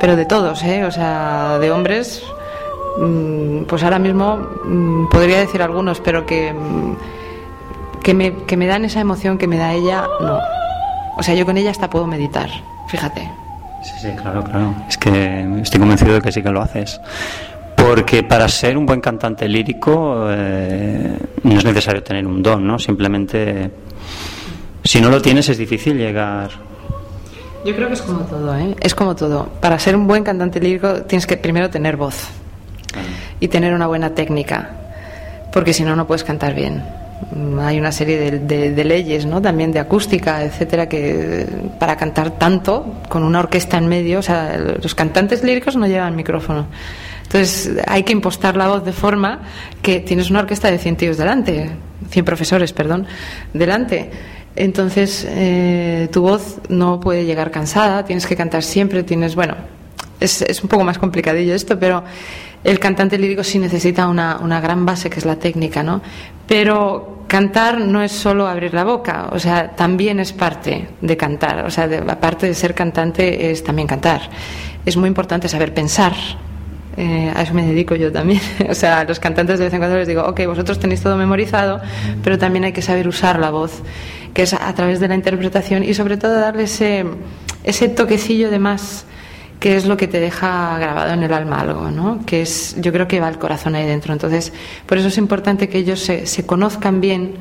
pero de todos, ¿eh? O sea, de hombres pues ahora mismo podría decir algunos, pero que, que, me, que me dan esa emoción que me da ella, no. O sea, yo con ella hasta puedo meditar, fíjate. Sí, sí, claro, claro. Es que estoy convencido de que sí que lo haces. Porque para ser un buen cantante lírico eh, no es necesario tener un don, ¿no? Simplemente, si no lo tienes es difícil llegar yo creo que es como todo, ¿eh? Es como todo. Para ser un buen cantante lírico tienes que primero tener voz y tener una buena técnica, porque si no, no puedes cantar bien. Hay una serie de, de, de, leyes, ¿no? También de acústica, etcétera, que para cantar tanto con una orquesta en medio, o sea, los cantantes líricos no llevan micrófono. Entonces hay que impostar la voz de forma que tienes una orquesta de 100 tíos delante, 100 profesores, perdón, delante. Entonces eh, tu voz no puede llegar cansada, tienes que cantar siempre, tienes, bueno, es, es un poco más complicadillo esto, pero el cantante lírico sí necesita una, una, gran base que es la técnica, ¿no? Pero cantar no es solo abrir la boca, o sea, también es parte de cantar, o sea, aparte de ser cantante es también cantar. Es muy importante saber pensar. Eh, a eso me dedico yo también. o sea, a los cantantes de vez en cuando les digo, ok, vosotros tenéis todo memorizado, pero también hay que saber usar la voz, que es a través de la interpretación y sobre todo darle ese, ese toquecillo de más que es lo que te deja grabado en el alma algo, ¿no? Que es, yo creo que va el corazón ahí dentro. Entonces, por eso es importante que ellos se, se conozcan bien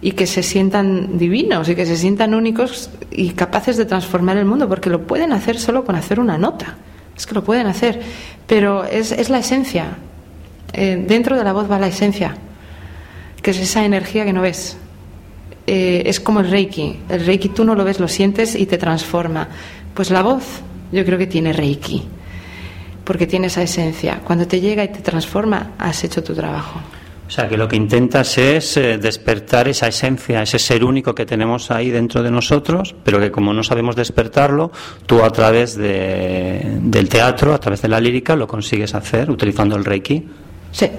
y que se sientan divinos y que se sientan únicos y capaces de transformar el mundo, porque lo pueden hacer solo con hacer una nota. Es que lo pueden hacer, pero es, es la esencia. Eh, dentro de la voz va la esencia, que es esa energía que no ves. Eh, es como el reiki. El reiki tú no lo ves, lo sientes y te transforma. Pues la voz yo creo que tiene reiki, porque tiene esa esencia. Cuando te llega y te transforma, has hecho tu trabajo. O sea, que lo que intentas es eh, despertar esa esencia, ese ser único que tenemos ahí dentro de nosotros, pero que como no sabemos despertarlo, tú a través de, del teatro, a través de la lírica, lo consigues hacer utilizando el Reiki. Sí.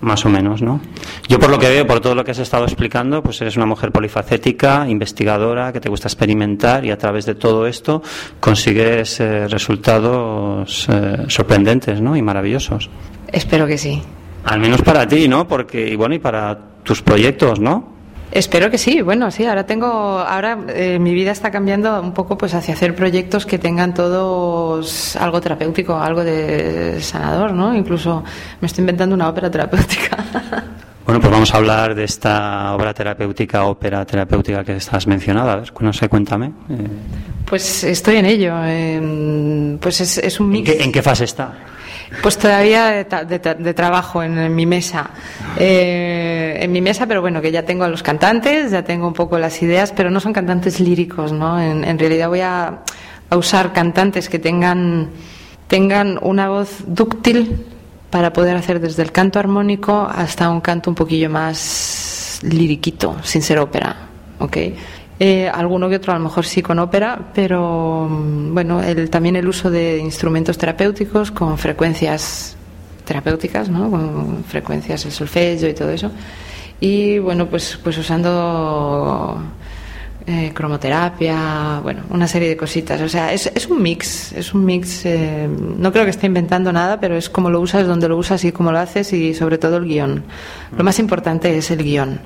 Más o menos, ¿no? Yo por lo que veo, por todo lo que has estado explicando, pues eres una mujer polifacética, investigadora, que te gusta experimentar y a través de todo esto consigues eh, resultados eh, sorprendentes, ¿no? Y maravillosos. Espero que sí. Al menos para ti, ¿no? Porque, y bueno, y para tus proyectos, ¿no? Espero que sí. Bueno, sí. Ahora tengo, ahora eh, mi vida está cambiando un poco, pues, hacia hacer proyectos que tengan todos algo terapéutico, algo de sanador, ¿no? Incluso me estoy inventando una ópera terapéutica. Bueno, pues vamos a hablar de esta obra terapéutica, ópera terapéutica que estás mencionada. A ver, no sé, cuéntame. Eh, Pues estoy en ello. eh, pues es, es un ¿en, mix. qué, en qué fase está? Pues todavía de, de de trabajo en, mi mesa. Eh, en mi mesa, pero bueno, que ya tengo a los cantantes, ya tengo un poco las ideas, pero no son cantantes líricos, ¿no? En, en realidad voy a, a usar cantantes que tengan, tengan una voz dúctil para poder hacer desde el canto armónico hasta un canto un poquillo más liriquito, sin ser ópera, ¿ok? Eh, alguno que otro a lo mejor sí con ópera, pero mm, bueno, el, también el uso de instrumentos terapéuticos con frecuencias terapéuticas, ¿no? Con frecuencias el solfegio y todo eso. Y bueno, pues, pues usando eh, cromoterapia, bueno, una serie de cositas. O sea, es, es un mix, es un mix. eh, no creo que esté inventando nada, pero es como lo usas, donde lo usas y cómo lo haces y sobre todo el guion. Lo más importante es el guion.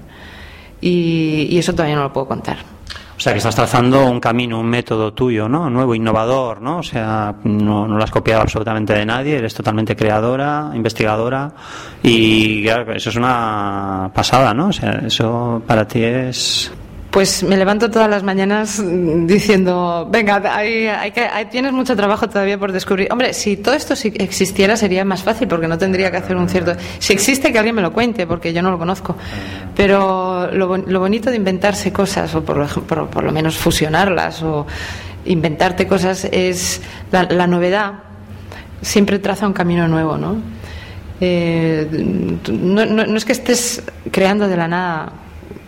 Y, y eso todavía no lo puedo contar. O sea, que estás trazando un camino, un método tuyo, ¿no? Nuevo, innovador, ¿no? O sea, no, lo has copiado absolutamente de nadie, eres totalmente creadora, investigadora y claro, eso es una pasada, ¿no? O sea, eso para ti es... Pues me levanto todas las mañanas diciendo, venga, hay, que, hay- tienes mucho trabajo todavía por descubrir. Hombre, si todo esto existiera sería más fácil porque no tendría que hacer un cierto... Si existe, que alguien me lo cuente porque yo no lo conozco. Pero lo, lo bonito de inventarse cosas, o por, lo menos fusionarlas, o inventarte cosas, es la, la novedad siempre traza un camino nuevo, ¿no? Eh, no- no es que estés creando de la nada,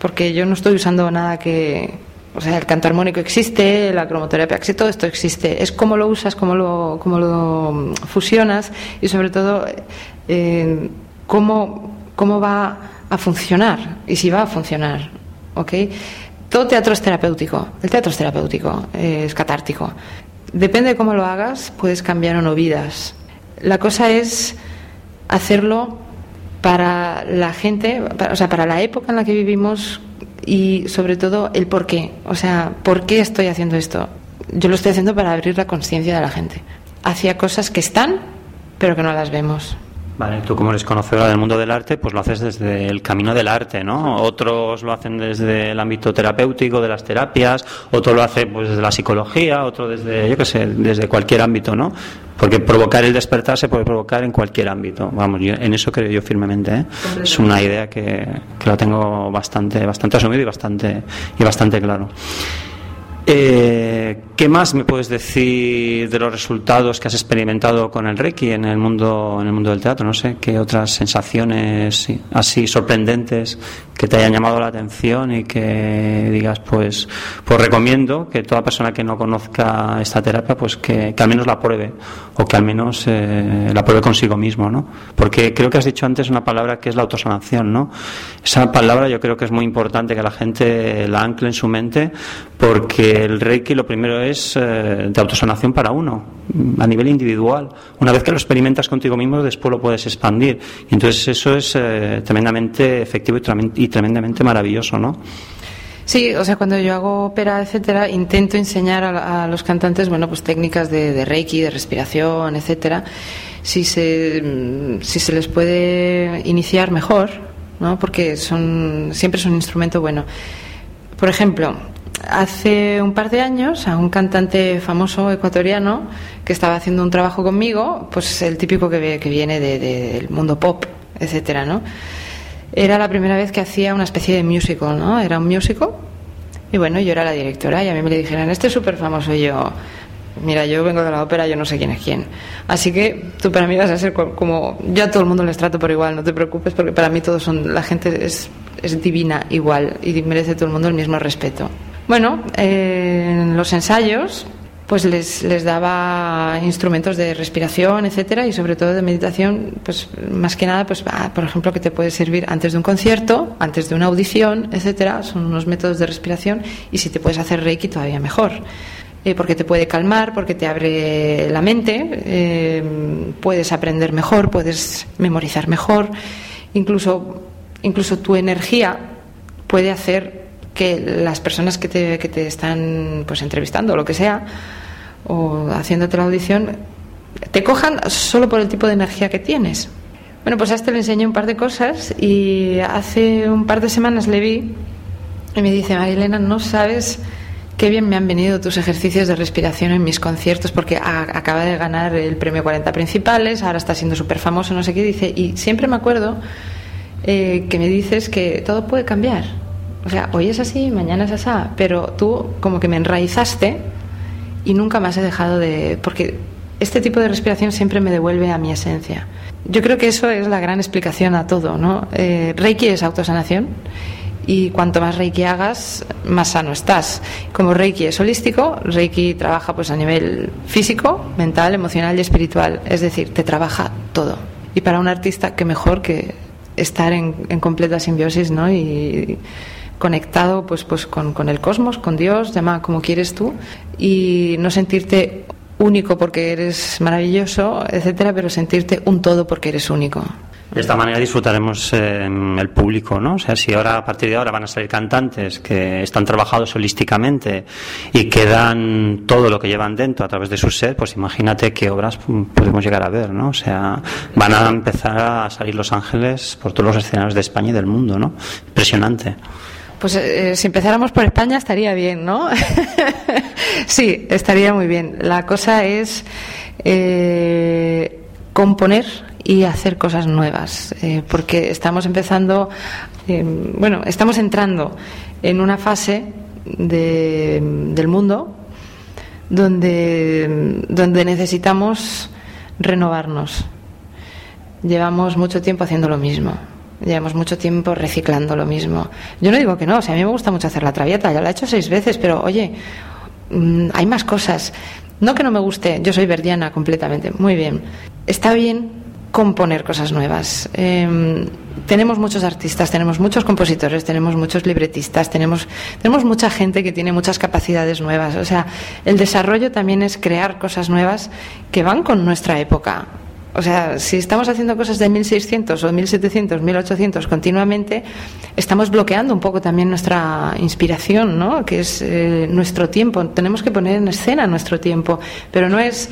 porque yo no estoy usando nada que. O sea, el canto armónico existe, la cromoterapia existe, todo esto existe. Es cómo lo usas, cómo lo, cómo lo fusionas y, sobre todo, eh, cómo, cómo va a funcionar y si va a funcionar. ¿Ok? Todo teatro es terapéutico. El teatro es terapéutico, eh, es catártico. Depende de cómo lo hagas, puedes cambiar o no vidas. La cosa es hacerlo para la gente, para- o sea, para la época en la que vivimos y sobre todo el por qué. O sea, ¿por qué estoy haciendo esto? Yo lo estoy haciendo para abrir la conciencia de la gente hacia cosas que están, pero que no las vemos. Vale, tú como eres conocedora del mundo del arte, pues lo haces desde el camino del arte, ¿no? Otros lo hacen desde el ámbito terapéutico, de las terapias, otro lo hace pues desde la psicología, otro desde, yo qué sé, desde cualquier ámbito, ¿no? Porque provocar el despertar se puede provocar en cualquier ámbito. Vamos, yo- en eso creo yo firmemente, ¿eh? Es una idea que, que la tengo bastante, bastante asumido y bastante, y bastante claro. Eh, ¿Qué más me puedes decir de los resultados que has experimentado con el Reiki en el mundo en el mundo del teatro? No sé qué otras sensaciones sí, así sorprendentes que te hayan llamado la atención y que digas pues pues recomiendo que toda persona que no conozca esta terapia pues que, que al menos la pruebe o que al menos eh, la pruebe consigo mismo, ¿no? Porque creo que has dicho antes una palabra que es la autosanación, ¿no? Esa palabra yo creo que es muy importante que la gente la ancle en su mente porque el Reiki lo primero es eh, de autosanación para uno, a nivel individual. Una vez que lo experimentas contigo mismo, después lo puedes expandir. Y entonces eso es eh, tremendamente efectivo y, tremen- tremendamente maravilloso, ¿no? Sí, o sea, cuando yo hago ópera, etcétera, intento enseñar a, los cantantes, bueno, pues técnicas de, de reiki, de respiración, etcétera. Si se, mm, si se les puede iniciar mejor, ¿no? porque son, siempre es un instrumento bueno. Por ejemplo, hace un par de años a un cantante famoso ecuatoriano que estaba haciendo un trabajo conmigo, pues el típico que, que viene del mundo pop, etcétera, ¿no? Era la primera vez que hacía una especie de musical, ¿no? Era un musical y bueno, yo era la directora y a mí me le dijeron, este es súper famoso y yo, mira, yo vengo de la ópera, yo no sé quién es quién. Así que tú para mí vas a ser como, yo a todo el mundo les trato por igual, no te preocupes, porque para mí todos son, la gente es, es divina igual y merece todo el mundo el mismo respeto. Bueno, en los ensayos pues les, les daba instrumentos de respiración, etcétera, y sobre todo de meditación, pues más que nada, pues ah, por ejemplo, que te puede servir antes de un concierto, antes de una audición, etcétera, son unos métodos de respiración, y si te puedes hacer Reiki todavía mejor. Eh, porque te puede calmar, porque te abre la mente, eh, puedes aprender mejor, puedes memorizar mejor, incluso, incluso tu energía puede hacer que las personas que te, que te están pues entrevistando o lo que sea o haciéndote la audición te cojan solo por el tipo de energía que tienes. Bueno, pues a este le enseñé un par de cosas y hace un par de semanas le vi y me dice, Marilena, no sabes qué bien me han venido tus ejercicios de respiración en mis conciertos porque acaba de ganar el premio 40 principales, ahora está siendo súper famoso, no sé qué dice, y siempre me acuerdo eh, que me dices que todo puede cambiar o sea, hoy es así, mañana es así, pero tú como que me enraizaste y nunca más he dejado de... porque este tipo de respiración siempre me devuelve a mi esencia. Yo creo que eso es la gran explicación a todo, ¿no? Eh, Reiki es autosanación y cuanto más Reiki hagas, más sano estás. Como Reiki es holístico, Reiki trabaja pues a nivel físico, mental, emocional y espiritual, es decir, te trabaja todo. Y para un artista, qué mejor que estar en, en completa simbiosis, ¿no? Y, conectado pues, pues con, con el cosmos, con Dios, llama como quieres tú, y no sentirte único porque eres maravilloso, etcétera, pero sentirte un todo porque eres único. De esta manera disfrutaremos eh, el público, ¿no? O sea, si ahora a partir de ahora van a salir cantantes que están trabajados holísticamente y que dan todo lo que llevan dentro a través de su ser, pues imagínate qué obras podemos llegar a ver, ¿no? O sea, van a empezar a salir los ángeles por todos los escenarios de España y del mundo, ¿no? Impresionante. Pues eh, si empezáramos por España estaría bien, ¿no? sí, estaría muy bien. La cosa es eh, componer y hacer cosas nuevas, eh, porque estamos empezando, bueno, estamos entrando en una fase del mundo donde, donde necesitamos renovarnos. Llevamos mucho tiempo haciendo lo mismo Llevamos mucho tiempo reciclando lo mismo. Yo no digo que no, o sea, a mí me gusta mucho hacer la traviata, ya la he hecho seis veces, pero oye, mm, hay más cosas. No que no me guste, yo soy verdiana completamente, muy bien. Está bien componer cosas nuevas. Em, tenemos muchos artistas, tenemos muchos compositores, tenemos muchos libretistas, tenemos, tenemos mucha gente que tiene muchas capacidades nuevas. O sea, el desarrollo también es crear cosas nuevas que van con nuestra época. O sea, si estamos haciendo cosas de 1600 o 1700, 1800 continuamente, estamos bloqueando un poco también nuestra inspiración, ¿no? Que es eh, nuestro tiempo. Tenemos que poner en escena nuestro tiempo, pero no es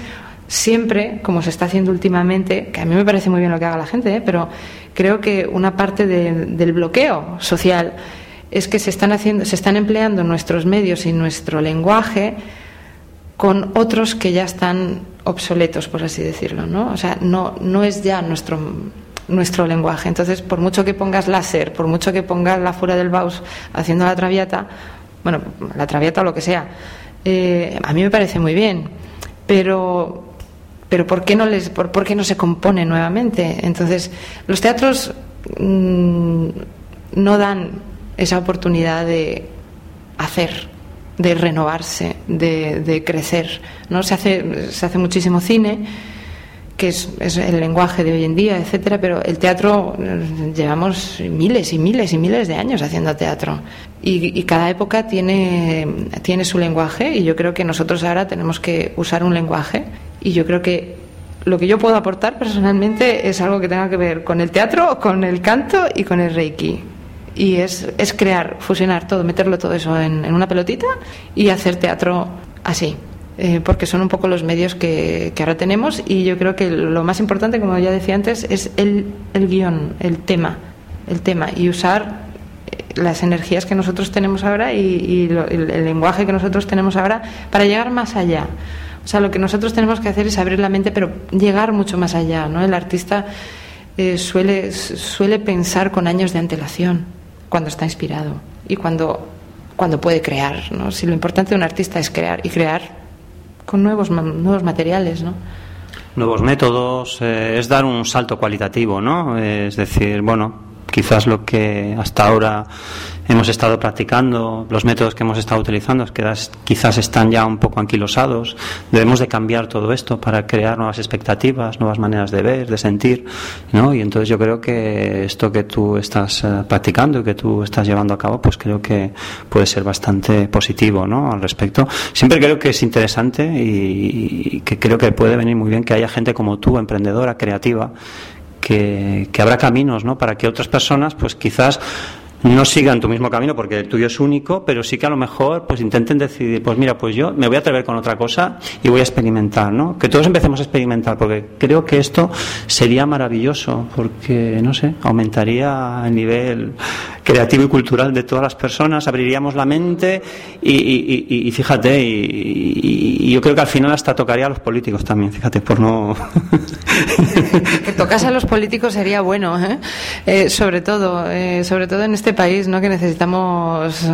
siempre, como se está haciendo últimamente, que a mí me parece muy bien lo que haga la gente, ¿eh? pero creo que una parte del bloqueo social es que se están haciendo, se están empleando nuestros medios y nuestro lenguaje con otros que ya están obsoletos, por así decirlo, ¿no? O sea, no, no es ya nuestro, nuestro lenguaje. Entonces, por mucho que pongas láser, por mucho que pongas la fuera del Baus haciendo la traviata, bueno, la traviata o lo que sea, eh, a mí me parece muy bien, pero pero ¿por qué no les por, qué no se compone nuevamente? Entonces, los teatros mm, no dan esa oportunidad de hacer de renovarse, de, crecer. ¿no? Se, hace, se hace muchísimo cine, que es, el lenguaje de hoy en día, etcétera, pero el teatro llevamos miles y miles y miles de años haciendo teatro. Y, cada época tiene, tiene su lenguaje y yo creo que nosotros ahora tenemos que usar un lenguaje y yo creo que lo que yo puedo aportar personalmente es algo que tenga que ver con el teatro, con el canto y con el reiki y es, es crear, fusionar todo, meterlo todo eso en, una pelotita y hacer teatro así. Eh, porque son un poco los medios que, que, ahora tenemos y yo creo que lo más importante, como ya decía antes, es el, el guion, el tema. el tema y usar eh, las energías que nosotros tenemos ahora y, y lo- el, el lenguaje que nosotros tenemos ahora para llegar más allá. O sea, lo que nosotros tenemos que hacer es abrir la mente, pero llegar mucho más allá, ¿no? El artista eh, suele, suele pensar con años de antelación cuando está inspirado y cuando, cuando puede crear, ¿no? Si lo importante de un artista es crear y crear con nuevos, nuevos materiales, ¿no? nuevos métodos, eh, es dar un salto cualitativo, ¿no? Es decir, bueno, quizás lo que hasta ahora hemos estado practicando, los métodos que hemos estado utilizando, quizás, están ya un poco anquilosados. Debemos de cambiar todo esto para crear nuevas expectativas, nuevas maneras de ver, de sentir, ¿no? Y entonces yo creo que esto que tú estás eh, practicando y que tú estás llevando a cabo, pues creo que puede ser bastante positivo, ¿no? Al respecto. Siempre creo que es interesante y, y que creo que puede venir muy bien que haya gente como tú, emprendedora, creativa, que, que habrá caminos, ¿no? Para que otras personas, pues quizás no sigan tu mismo camino porque el tuyo es único, pero sí que a lo mejor pues intenten decidir, pues mira, pues yo me voy a atrever con otra cosa y voy a experimentar, ¿no? Que todos empecemos a experimentar porque creo que esto sería maravilloso porque no sé, aumentaría el nivel creativo y cultural de todas las personas, abriríamos la mente y, fíjate, y yo creo que al final hasta tocaría a los políticos también, fíjate, por no que tocase a los políticos sería bueno, ¿eh? Eh, sobre todo, eh, sobre todo en este país, ¿no? Que necesitamos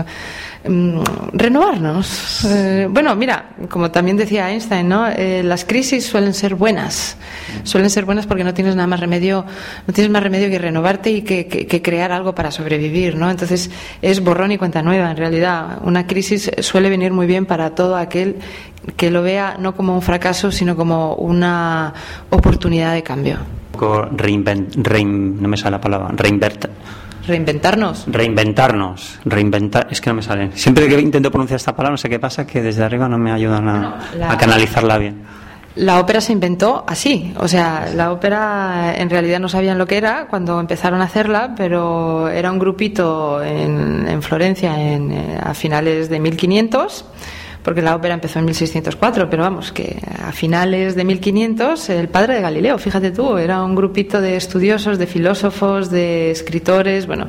mm, renovarnos. Eh, bueno, mira, como también decía Einstein, ¿no? Eh, las crisis suelen ser buenas, suelen ser buenas porque no tienes nada más remedio, no tienes más remedio que renovarte y que, que- que crear algo para sobrevivir, ¿no? Entonces es borrón y cuenta nueva. En realidad, una crisis suele venir muy bien para todo aquel que lo vea no como un fracaso, sino como una oportunidad de cambio. reinvent, rein- no me sale la palabra, reinvert, Reinventarnos. reinventarnos, reinventar, es que no me sale. Siempre que intento pronunciar esta palabra, no sé qué pasa, que desde arriba no me ayudan a, Bueno, la- a canalizarla bien. La ópera se inventó así, o sea, la ópera en realidad no sabían lo que era cuando empezaron a hacerla, pero era un grupito en, en Florencia en, eh, a finales de 1500, porque la ópera empezó en 1604, pero vamos, que a finales de 1500 el padre de Galileo, fíjate tú, era un grupito de estudiosos, de filósofos, de escritores, bueno,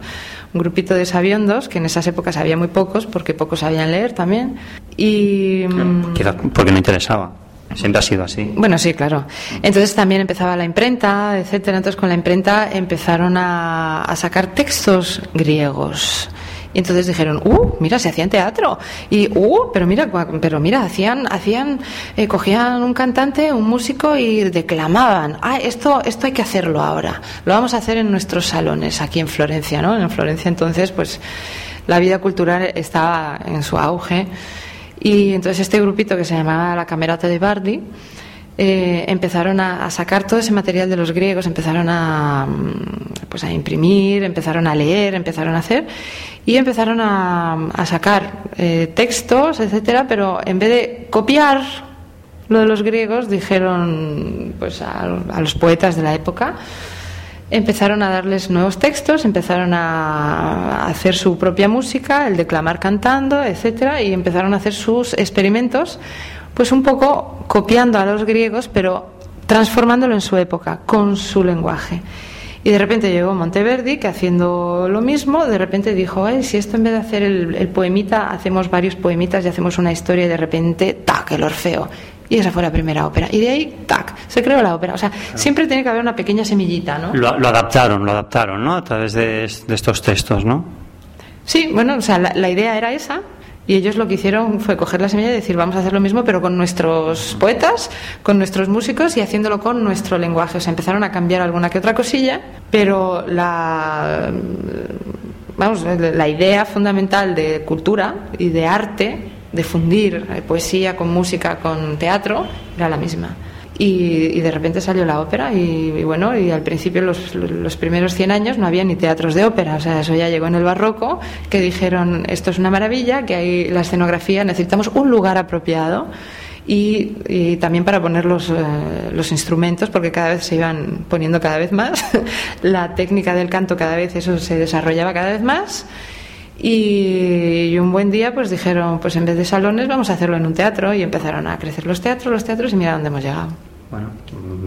un grupito de sabiondos, que en esas épocas había muy pocos, porque pocos sabían leer también, y... mm, Quizás porque no interesaba. Siempre ha sido así. bueno, sí, claro. Entonces también empezaba la imprenta, etcétera. Entonces con la imprenta empezaron a, a sacar textos griegos. Y entonces dijeron, uh, mira, se hacían teatro. Y, uh, pero mira, pero mira, hacían, hacían, eh, cogían un cantante, un músico y declamaban. Ah, esto, esto hay que hacerlo ahora. Lo vamos a hacer en nuestros salones aquí en Florencia, ¿no? En Florencia entonces, pues, la vida cultural estaba en su auge. Y entonces este grupito que se llamaba la Camerata de Bardi eh, empezaron a, sacar todo ese material de los griegos, empezaron a, mm, pues a imprimir, empezaron a leer, empezaron a hacer y empezaron a, a sacar eh, textos, etcétera, pero en vez de copiar lo de los griegos, dijeron pues a, a los poetas de la época, empezaron a darles nuevos textos, empezaron a hacer su propia música, el declamar cantando, etcétera, y empezaron a hacer sus experimentos, pues un poco copiando a los griegos, pero transformándolo en su época, con su lenguaje. Y de repente llegó Monteverdi, que haciendo lo mismo, de repente dijo, Ay, si esto en vez de hacer el, el poemita, hacemos varios poemitas y hacemos una historia y de repente, tac, el Orfeo. Y esa fue la primera ópera. Y de ahí, tac, se creó la ópera. O sea, siempre tiene que haber una pequeña semillita, ¿no? Lo, lo adaptaron, lo adaptaron, ¿no? A través de, de estos textos, ¿no? Sí, bueno, o sea, la, la idea era esa. Y ellos lo que hicieron fue coger la semilla y decir, vamos a hacer lo mismo, pero con nuestros poetas, con nuestros músicos y haciéndolo con nuestro lenguaje. O sea, empezaron a cambiar alguna que otra cosilla, pero la, vamos, la idea fundamental de cultura y de arte, de fundir eh, poesía con música, con teatro, era la misma. Y, de repente salió la ópera y, bueno, y al principio los, los primeros 100 años no había ni teatros de ópera, o sea, eso ya llegó en el barroco, que dijeron, esto es una maravilla, que hay la escenografía, necesitamos un lugar apropiado y, y también para poner los, eh, los instrumentos, porque cada vez se iban poniendo cada vez más, la técnica del canto cada vez eso se desarrollaba cada vez más. Y, un buen día pues dijeron, pues en vez de salones vamos a hacerlo en un teatro y empezaron a crecer los teatros, los teatros y mira dónde hemos llegado. Bueno,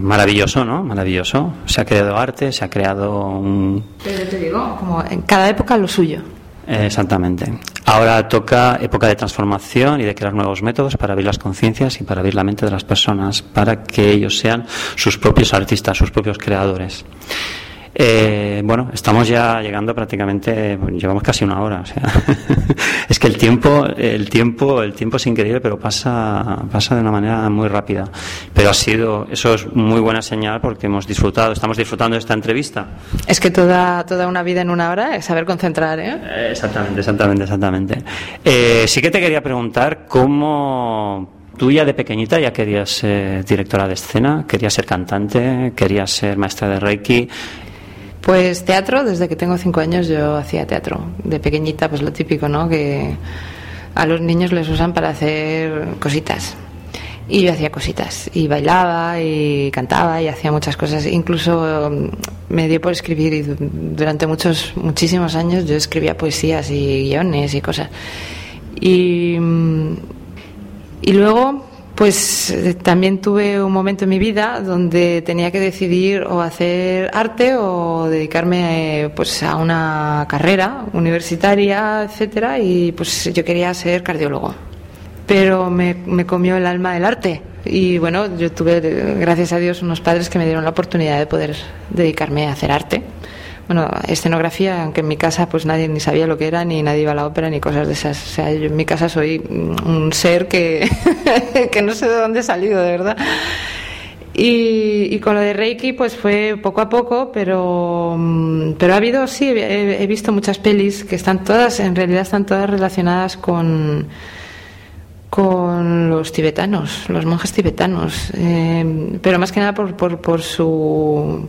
maravilloso, ¿no? Maravilloso. Se ha creado arte, se ha creado un... Pero te digo, como en cada época lo suyo. Exactamente. Ahora toca época de transformación y de crear nuevos métodos para abrir las conciencias y para abrir la mente de las personas, para que ellos sean sus propios artistas, sus propios creadores. Eh, bueno, estamos ya llegando prácticamente, llevamos casi una hora. O sea, es que el tiempo, el tiempo, el tiempo es increíble, pero pasa, pasa de una manera muy rápida. Pero ha sido, eso es muy buena señal porque hemos disfrutado, estamos disfrutando de esta entrevista. Es que toda, toda una vida en una hora es saber concentrar, ¿eh? Eh, Exactamente, exactamente, exactamente. Eh, sí que te quería preguntar cómo tú ya de pequeñita ya querías ser directora de escena, querías ser cantante, querías ser maestra de Reiki. Pues teatro, desde que tengo cinco años yo hacía teatro. De pequeñita, pues lo típico, ¿no? Que a los niños les usan para hacer cositas. Y yo hacía cositas. Y bailaba, y cantaba, y hacía muchas cosas. Incluso mm, me dio por escribir, y du- durante muchos, muchísimos años yo escribía poesías y guiones y cosas. Y, mm, y luego, pues eh, también tuve un momento en mi vida donde tenía que decidir o hacer arte o dedicarme eh, pues a una carrera universitaria, etcétera, y pues yo quería ser cardiólogo. Pero me, me comió el alma el arte. Y bueno, yo tuve, gracias a Dios, unos padres que me dieron la oportunidad de poder dedicarme a hacer arte. Bueno, escenografía, aunque en mi casa pues nadie ni sabía lo que era, ni nadie iba a la ópera, ni cosas de esas. O sea, yo en mi casa soy mm, un ser que, que no sé de dónde he salido, de verdad. Y, con lo de Reiki, pues fue poco a poco, pero, mm, pero ha habido, sí, he, he visto muchas pelis que están todas, en realidad están todas relacionadas con, con los tibetanos, los monjes tibetanos, eh, pero más que nada por, por, por su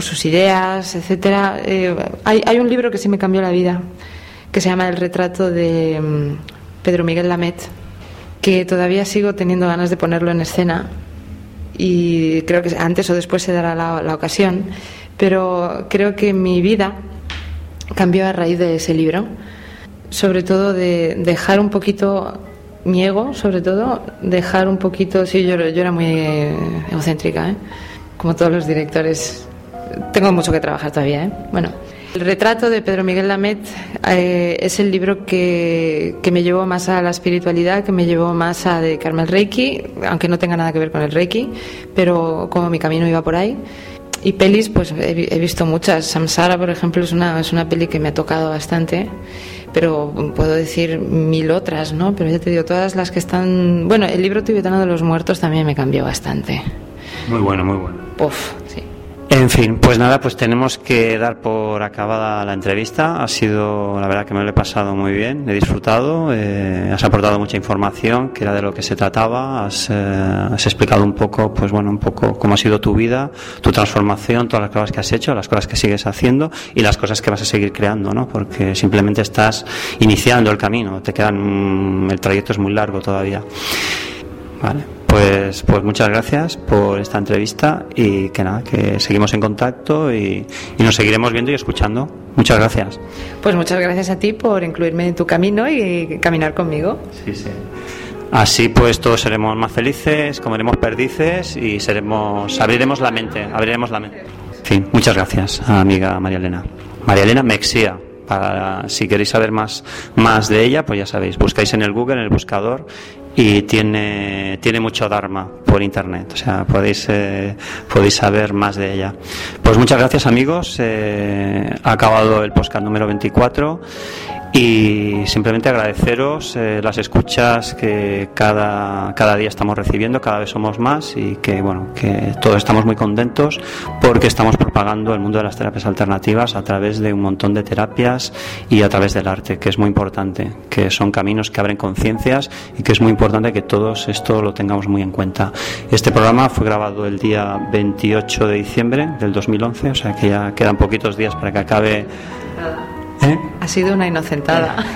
por sus ideas, etcétera. Eh, hay, un libro que sí me cambió la vida, que se llama El retrato de mm, Pedro Miguel Lamet, que todavía sigo teniendo ganas de ponerlo en escena y creo que antes o después se dará la, ocasión, pero creo que mi vida cambió a raíz de ese libro, sobre todo de dejar un poquito mi ego, sobre todo, dejar un poquito, sí, yo, era muy egocéntrica, ¿eh? como todos los directores, tengo mucho que trabajar todavía, ¿eh? Bueno, el retrato de Pedro Miguel Lamet eh, es el libro que, que me llevó más a la espiritualidad, que me llevó más a dedicarme al Reiki, aunque no tenga nada que ver con el Reiki, pero como mi camino iba por ahí. Y pelis, pues he, vi- he visto muchas. Samsara, por ejemplo, es una, es una peli que me ha tocado bastante, pero puedo decir mil otras, ¿no? Pero ya te digo, todas las que están... Bueno, el libro tibetano de los muertos también me cambió bastante. Muy bueno, muy bueno. Puf, sí. En fin, pues nada, pues tenemos que dar por acabada la entrevista. Ha sido, la verdad, que me lo he pasado muy bien, he disfrutado, eh, has aportado mucha información, que era de lo que se trataba, has, eh, has explicado un poco, pues bueno, un poco cómo ha sido tu vida, tu transformación, todas las cosas que has hecho, las cosas que sigues haciendo y las cosas que vas a seguir creando, ¿no? Porque simplemente estás iniciando el camino, te quedan, mm, el trayecto es muy largo todavía. Vale, pues, pues muchas gracias por esta entrevista y que nada, que seguimos en contacto y, y nos seguiremos viendo y escuchando. Muchas gracias. Pues muchas gracias a ti por incluirme en tu camino y caminar conmigo. Sí, sí. Así pues todos seremos más felices, comeremos perdices y seremos, abriremos la mente, abriremos la mente. En fin, muchas gracias, amiga María Elena. María Elena Mexía. Para, si queréis saber más, más de ella, pues ya sabéis, buscáis en el Google, en el buscador, y tiene, tiene mucho Dharma por internet. O sea, podéis, eh, podéis saber más de ella. Pues muchas gracias, amigos. Eh, ha acabado el podcast número 24 y simplemente agradeceros eh, las escuchas que cada, cada día estamos recibiendo, cada vez somos más y que bueno, que todos estamos muy contentos porque estamos propagando el mundo de las terapias alternativas a través de un montón de terapias y a través del arte, que es muy importante, que son caminos que abren conciencias y que es muy importante que todos esto lo tengamos muy en cuenta. Este programa fue grabado el día 28 de diciembre del 2011, o sea que ya quedan poquitos días para que acabe. ¿Eh? Ha sido una inocentada.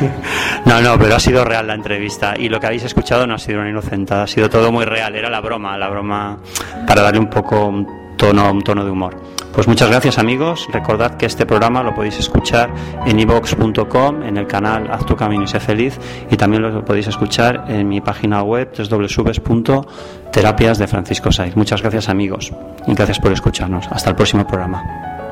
No, no, pero ha sido real la entrevista y lo que habéis escuchado no ha sido una inocentada, ha sido todo muy real, era la broma, la broma para darle un poco un tono, un tono de humor. Pues muchas gracias amigos. Recordad que este programa lo podéis escuchar en ivox.com, en el canal Haz tu camino y sé feliz, y también lo podéis escuchar en mi página web www.terapias de Francisco Saiz. Muchas gracias amigos y gracias por escucharnos. Hasta el próximo programa.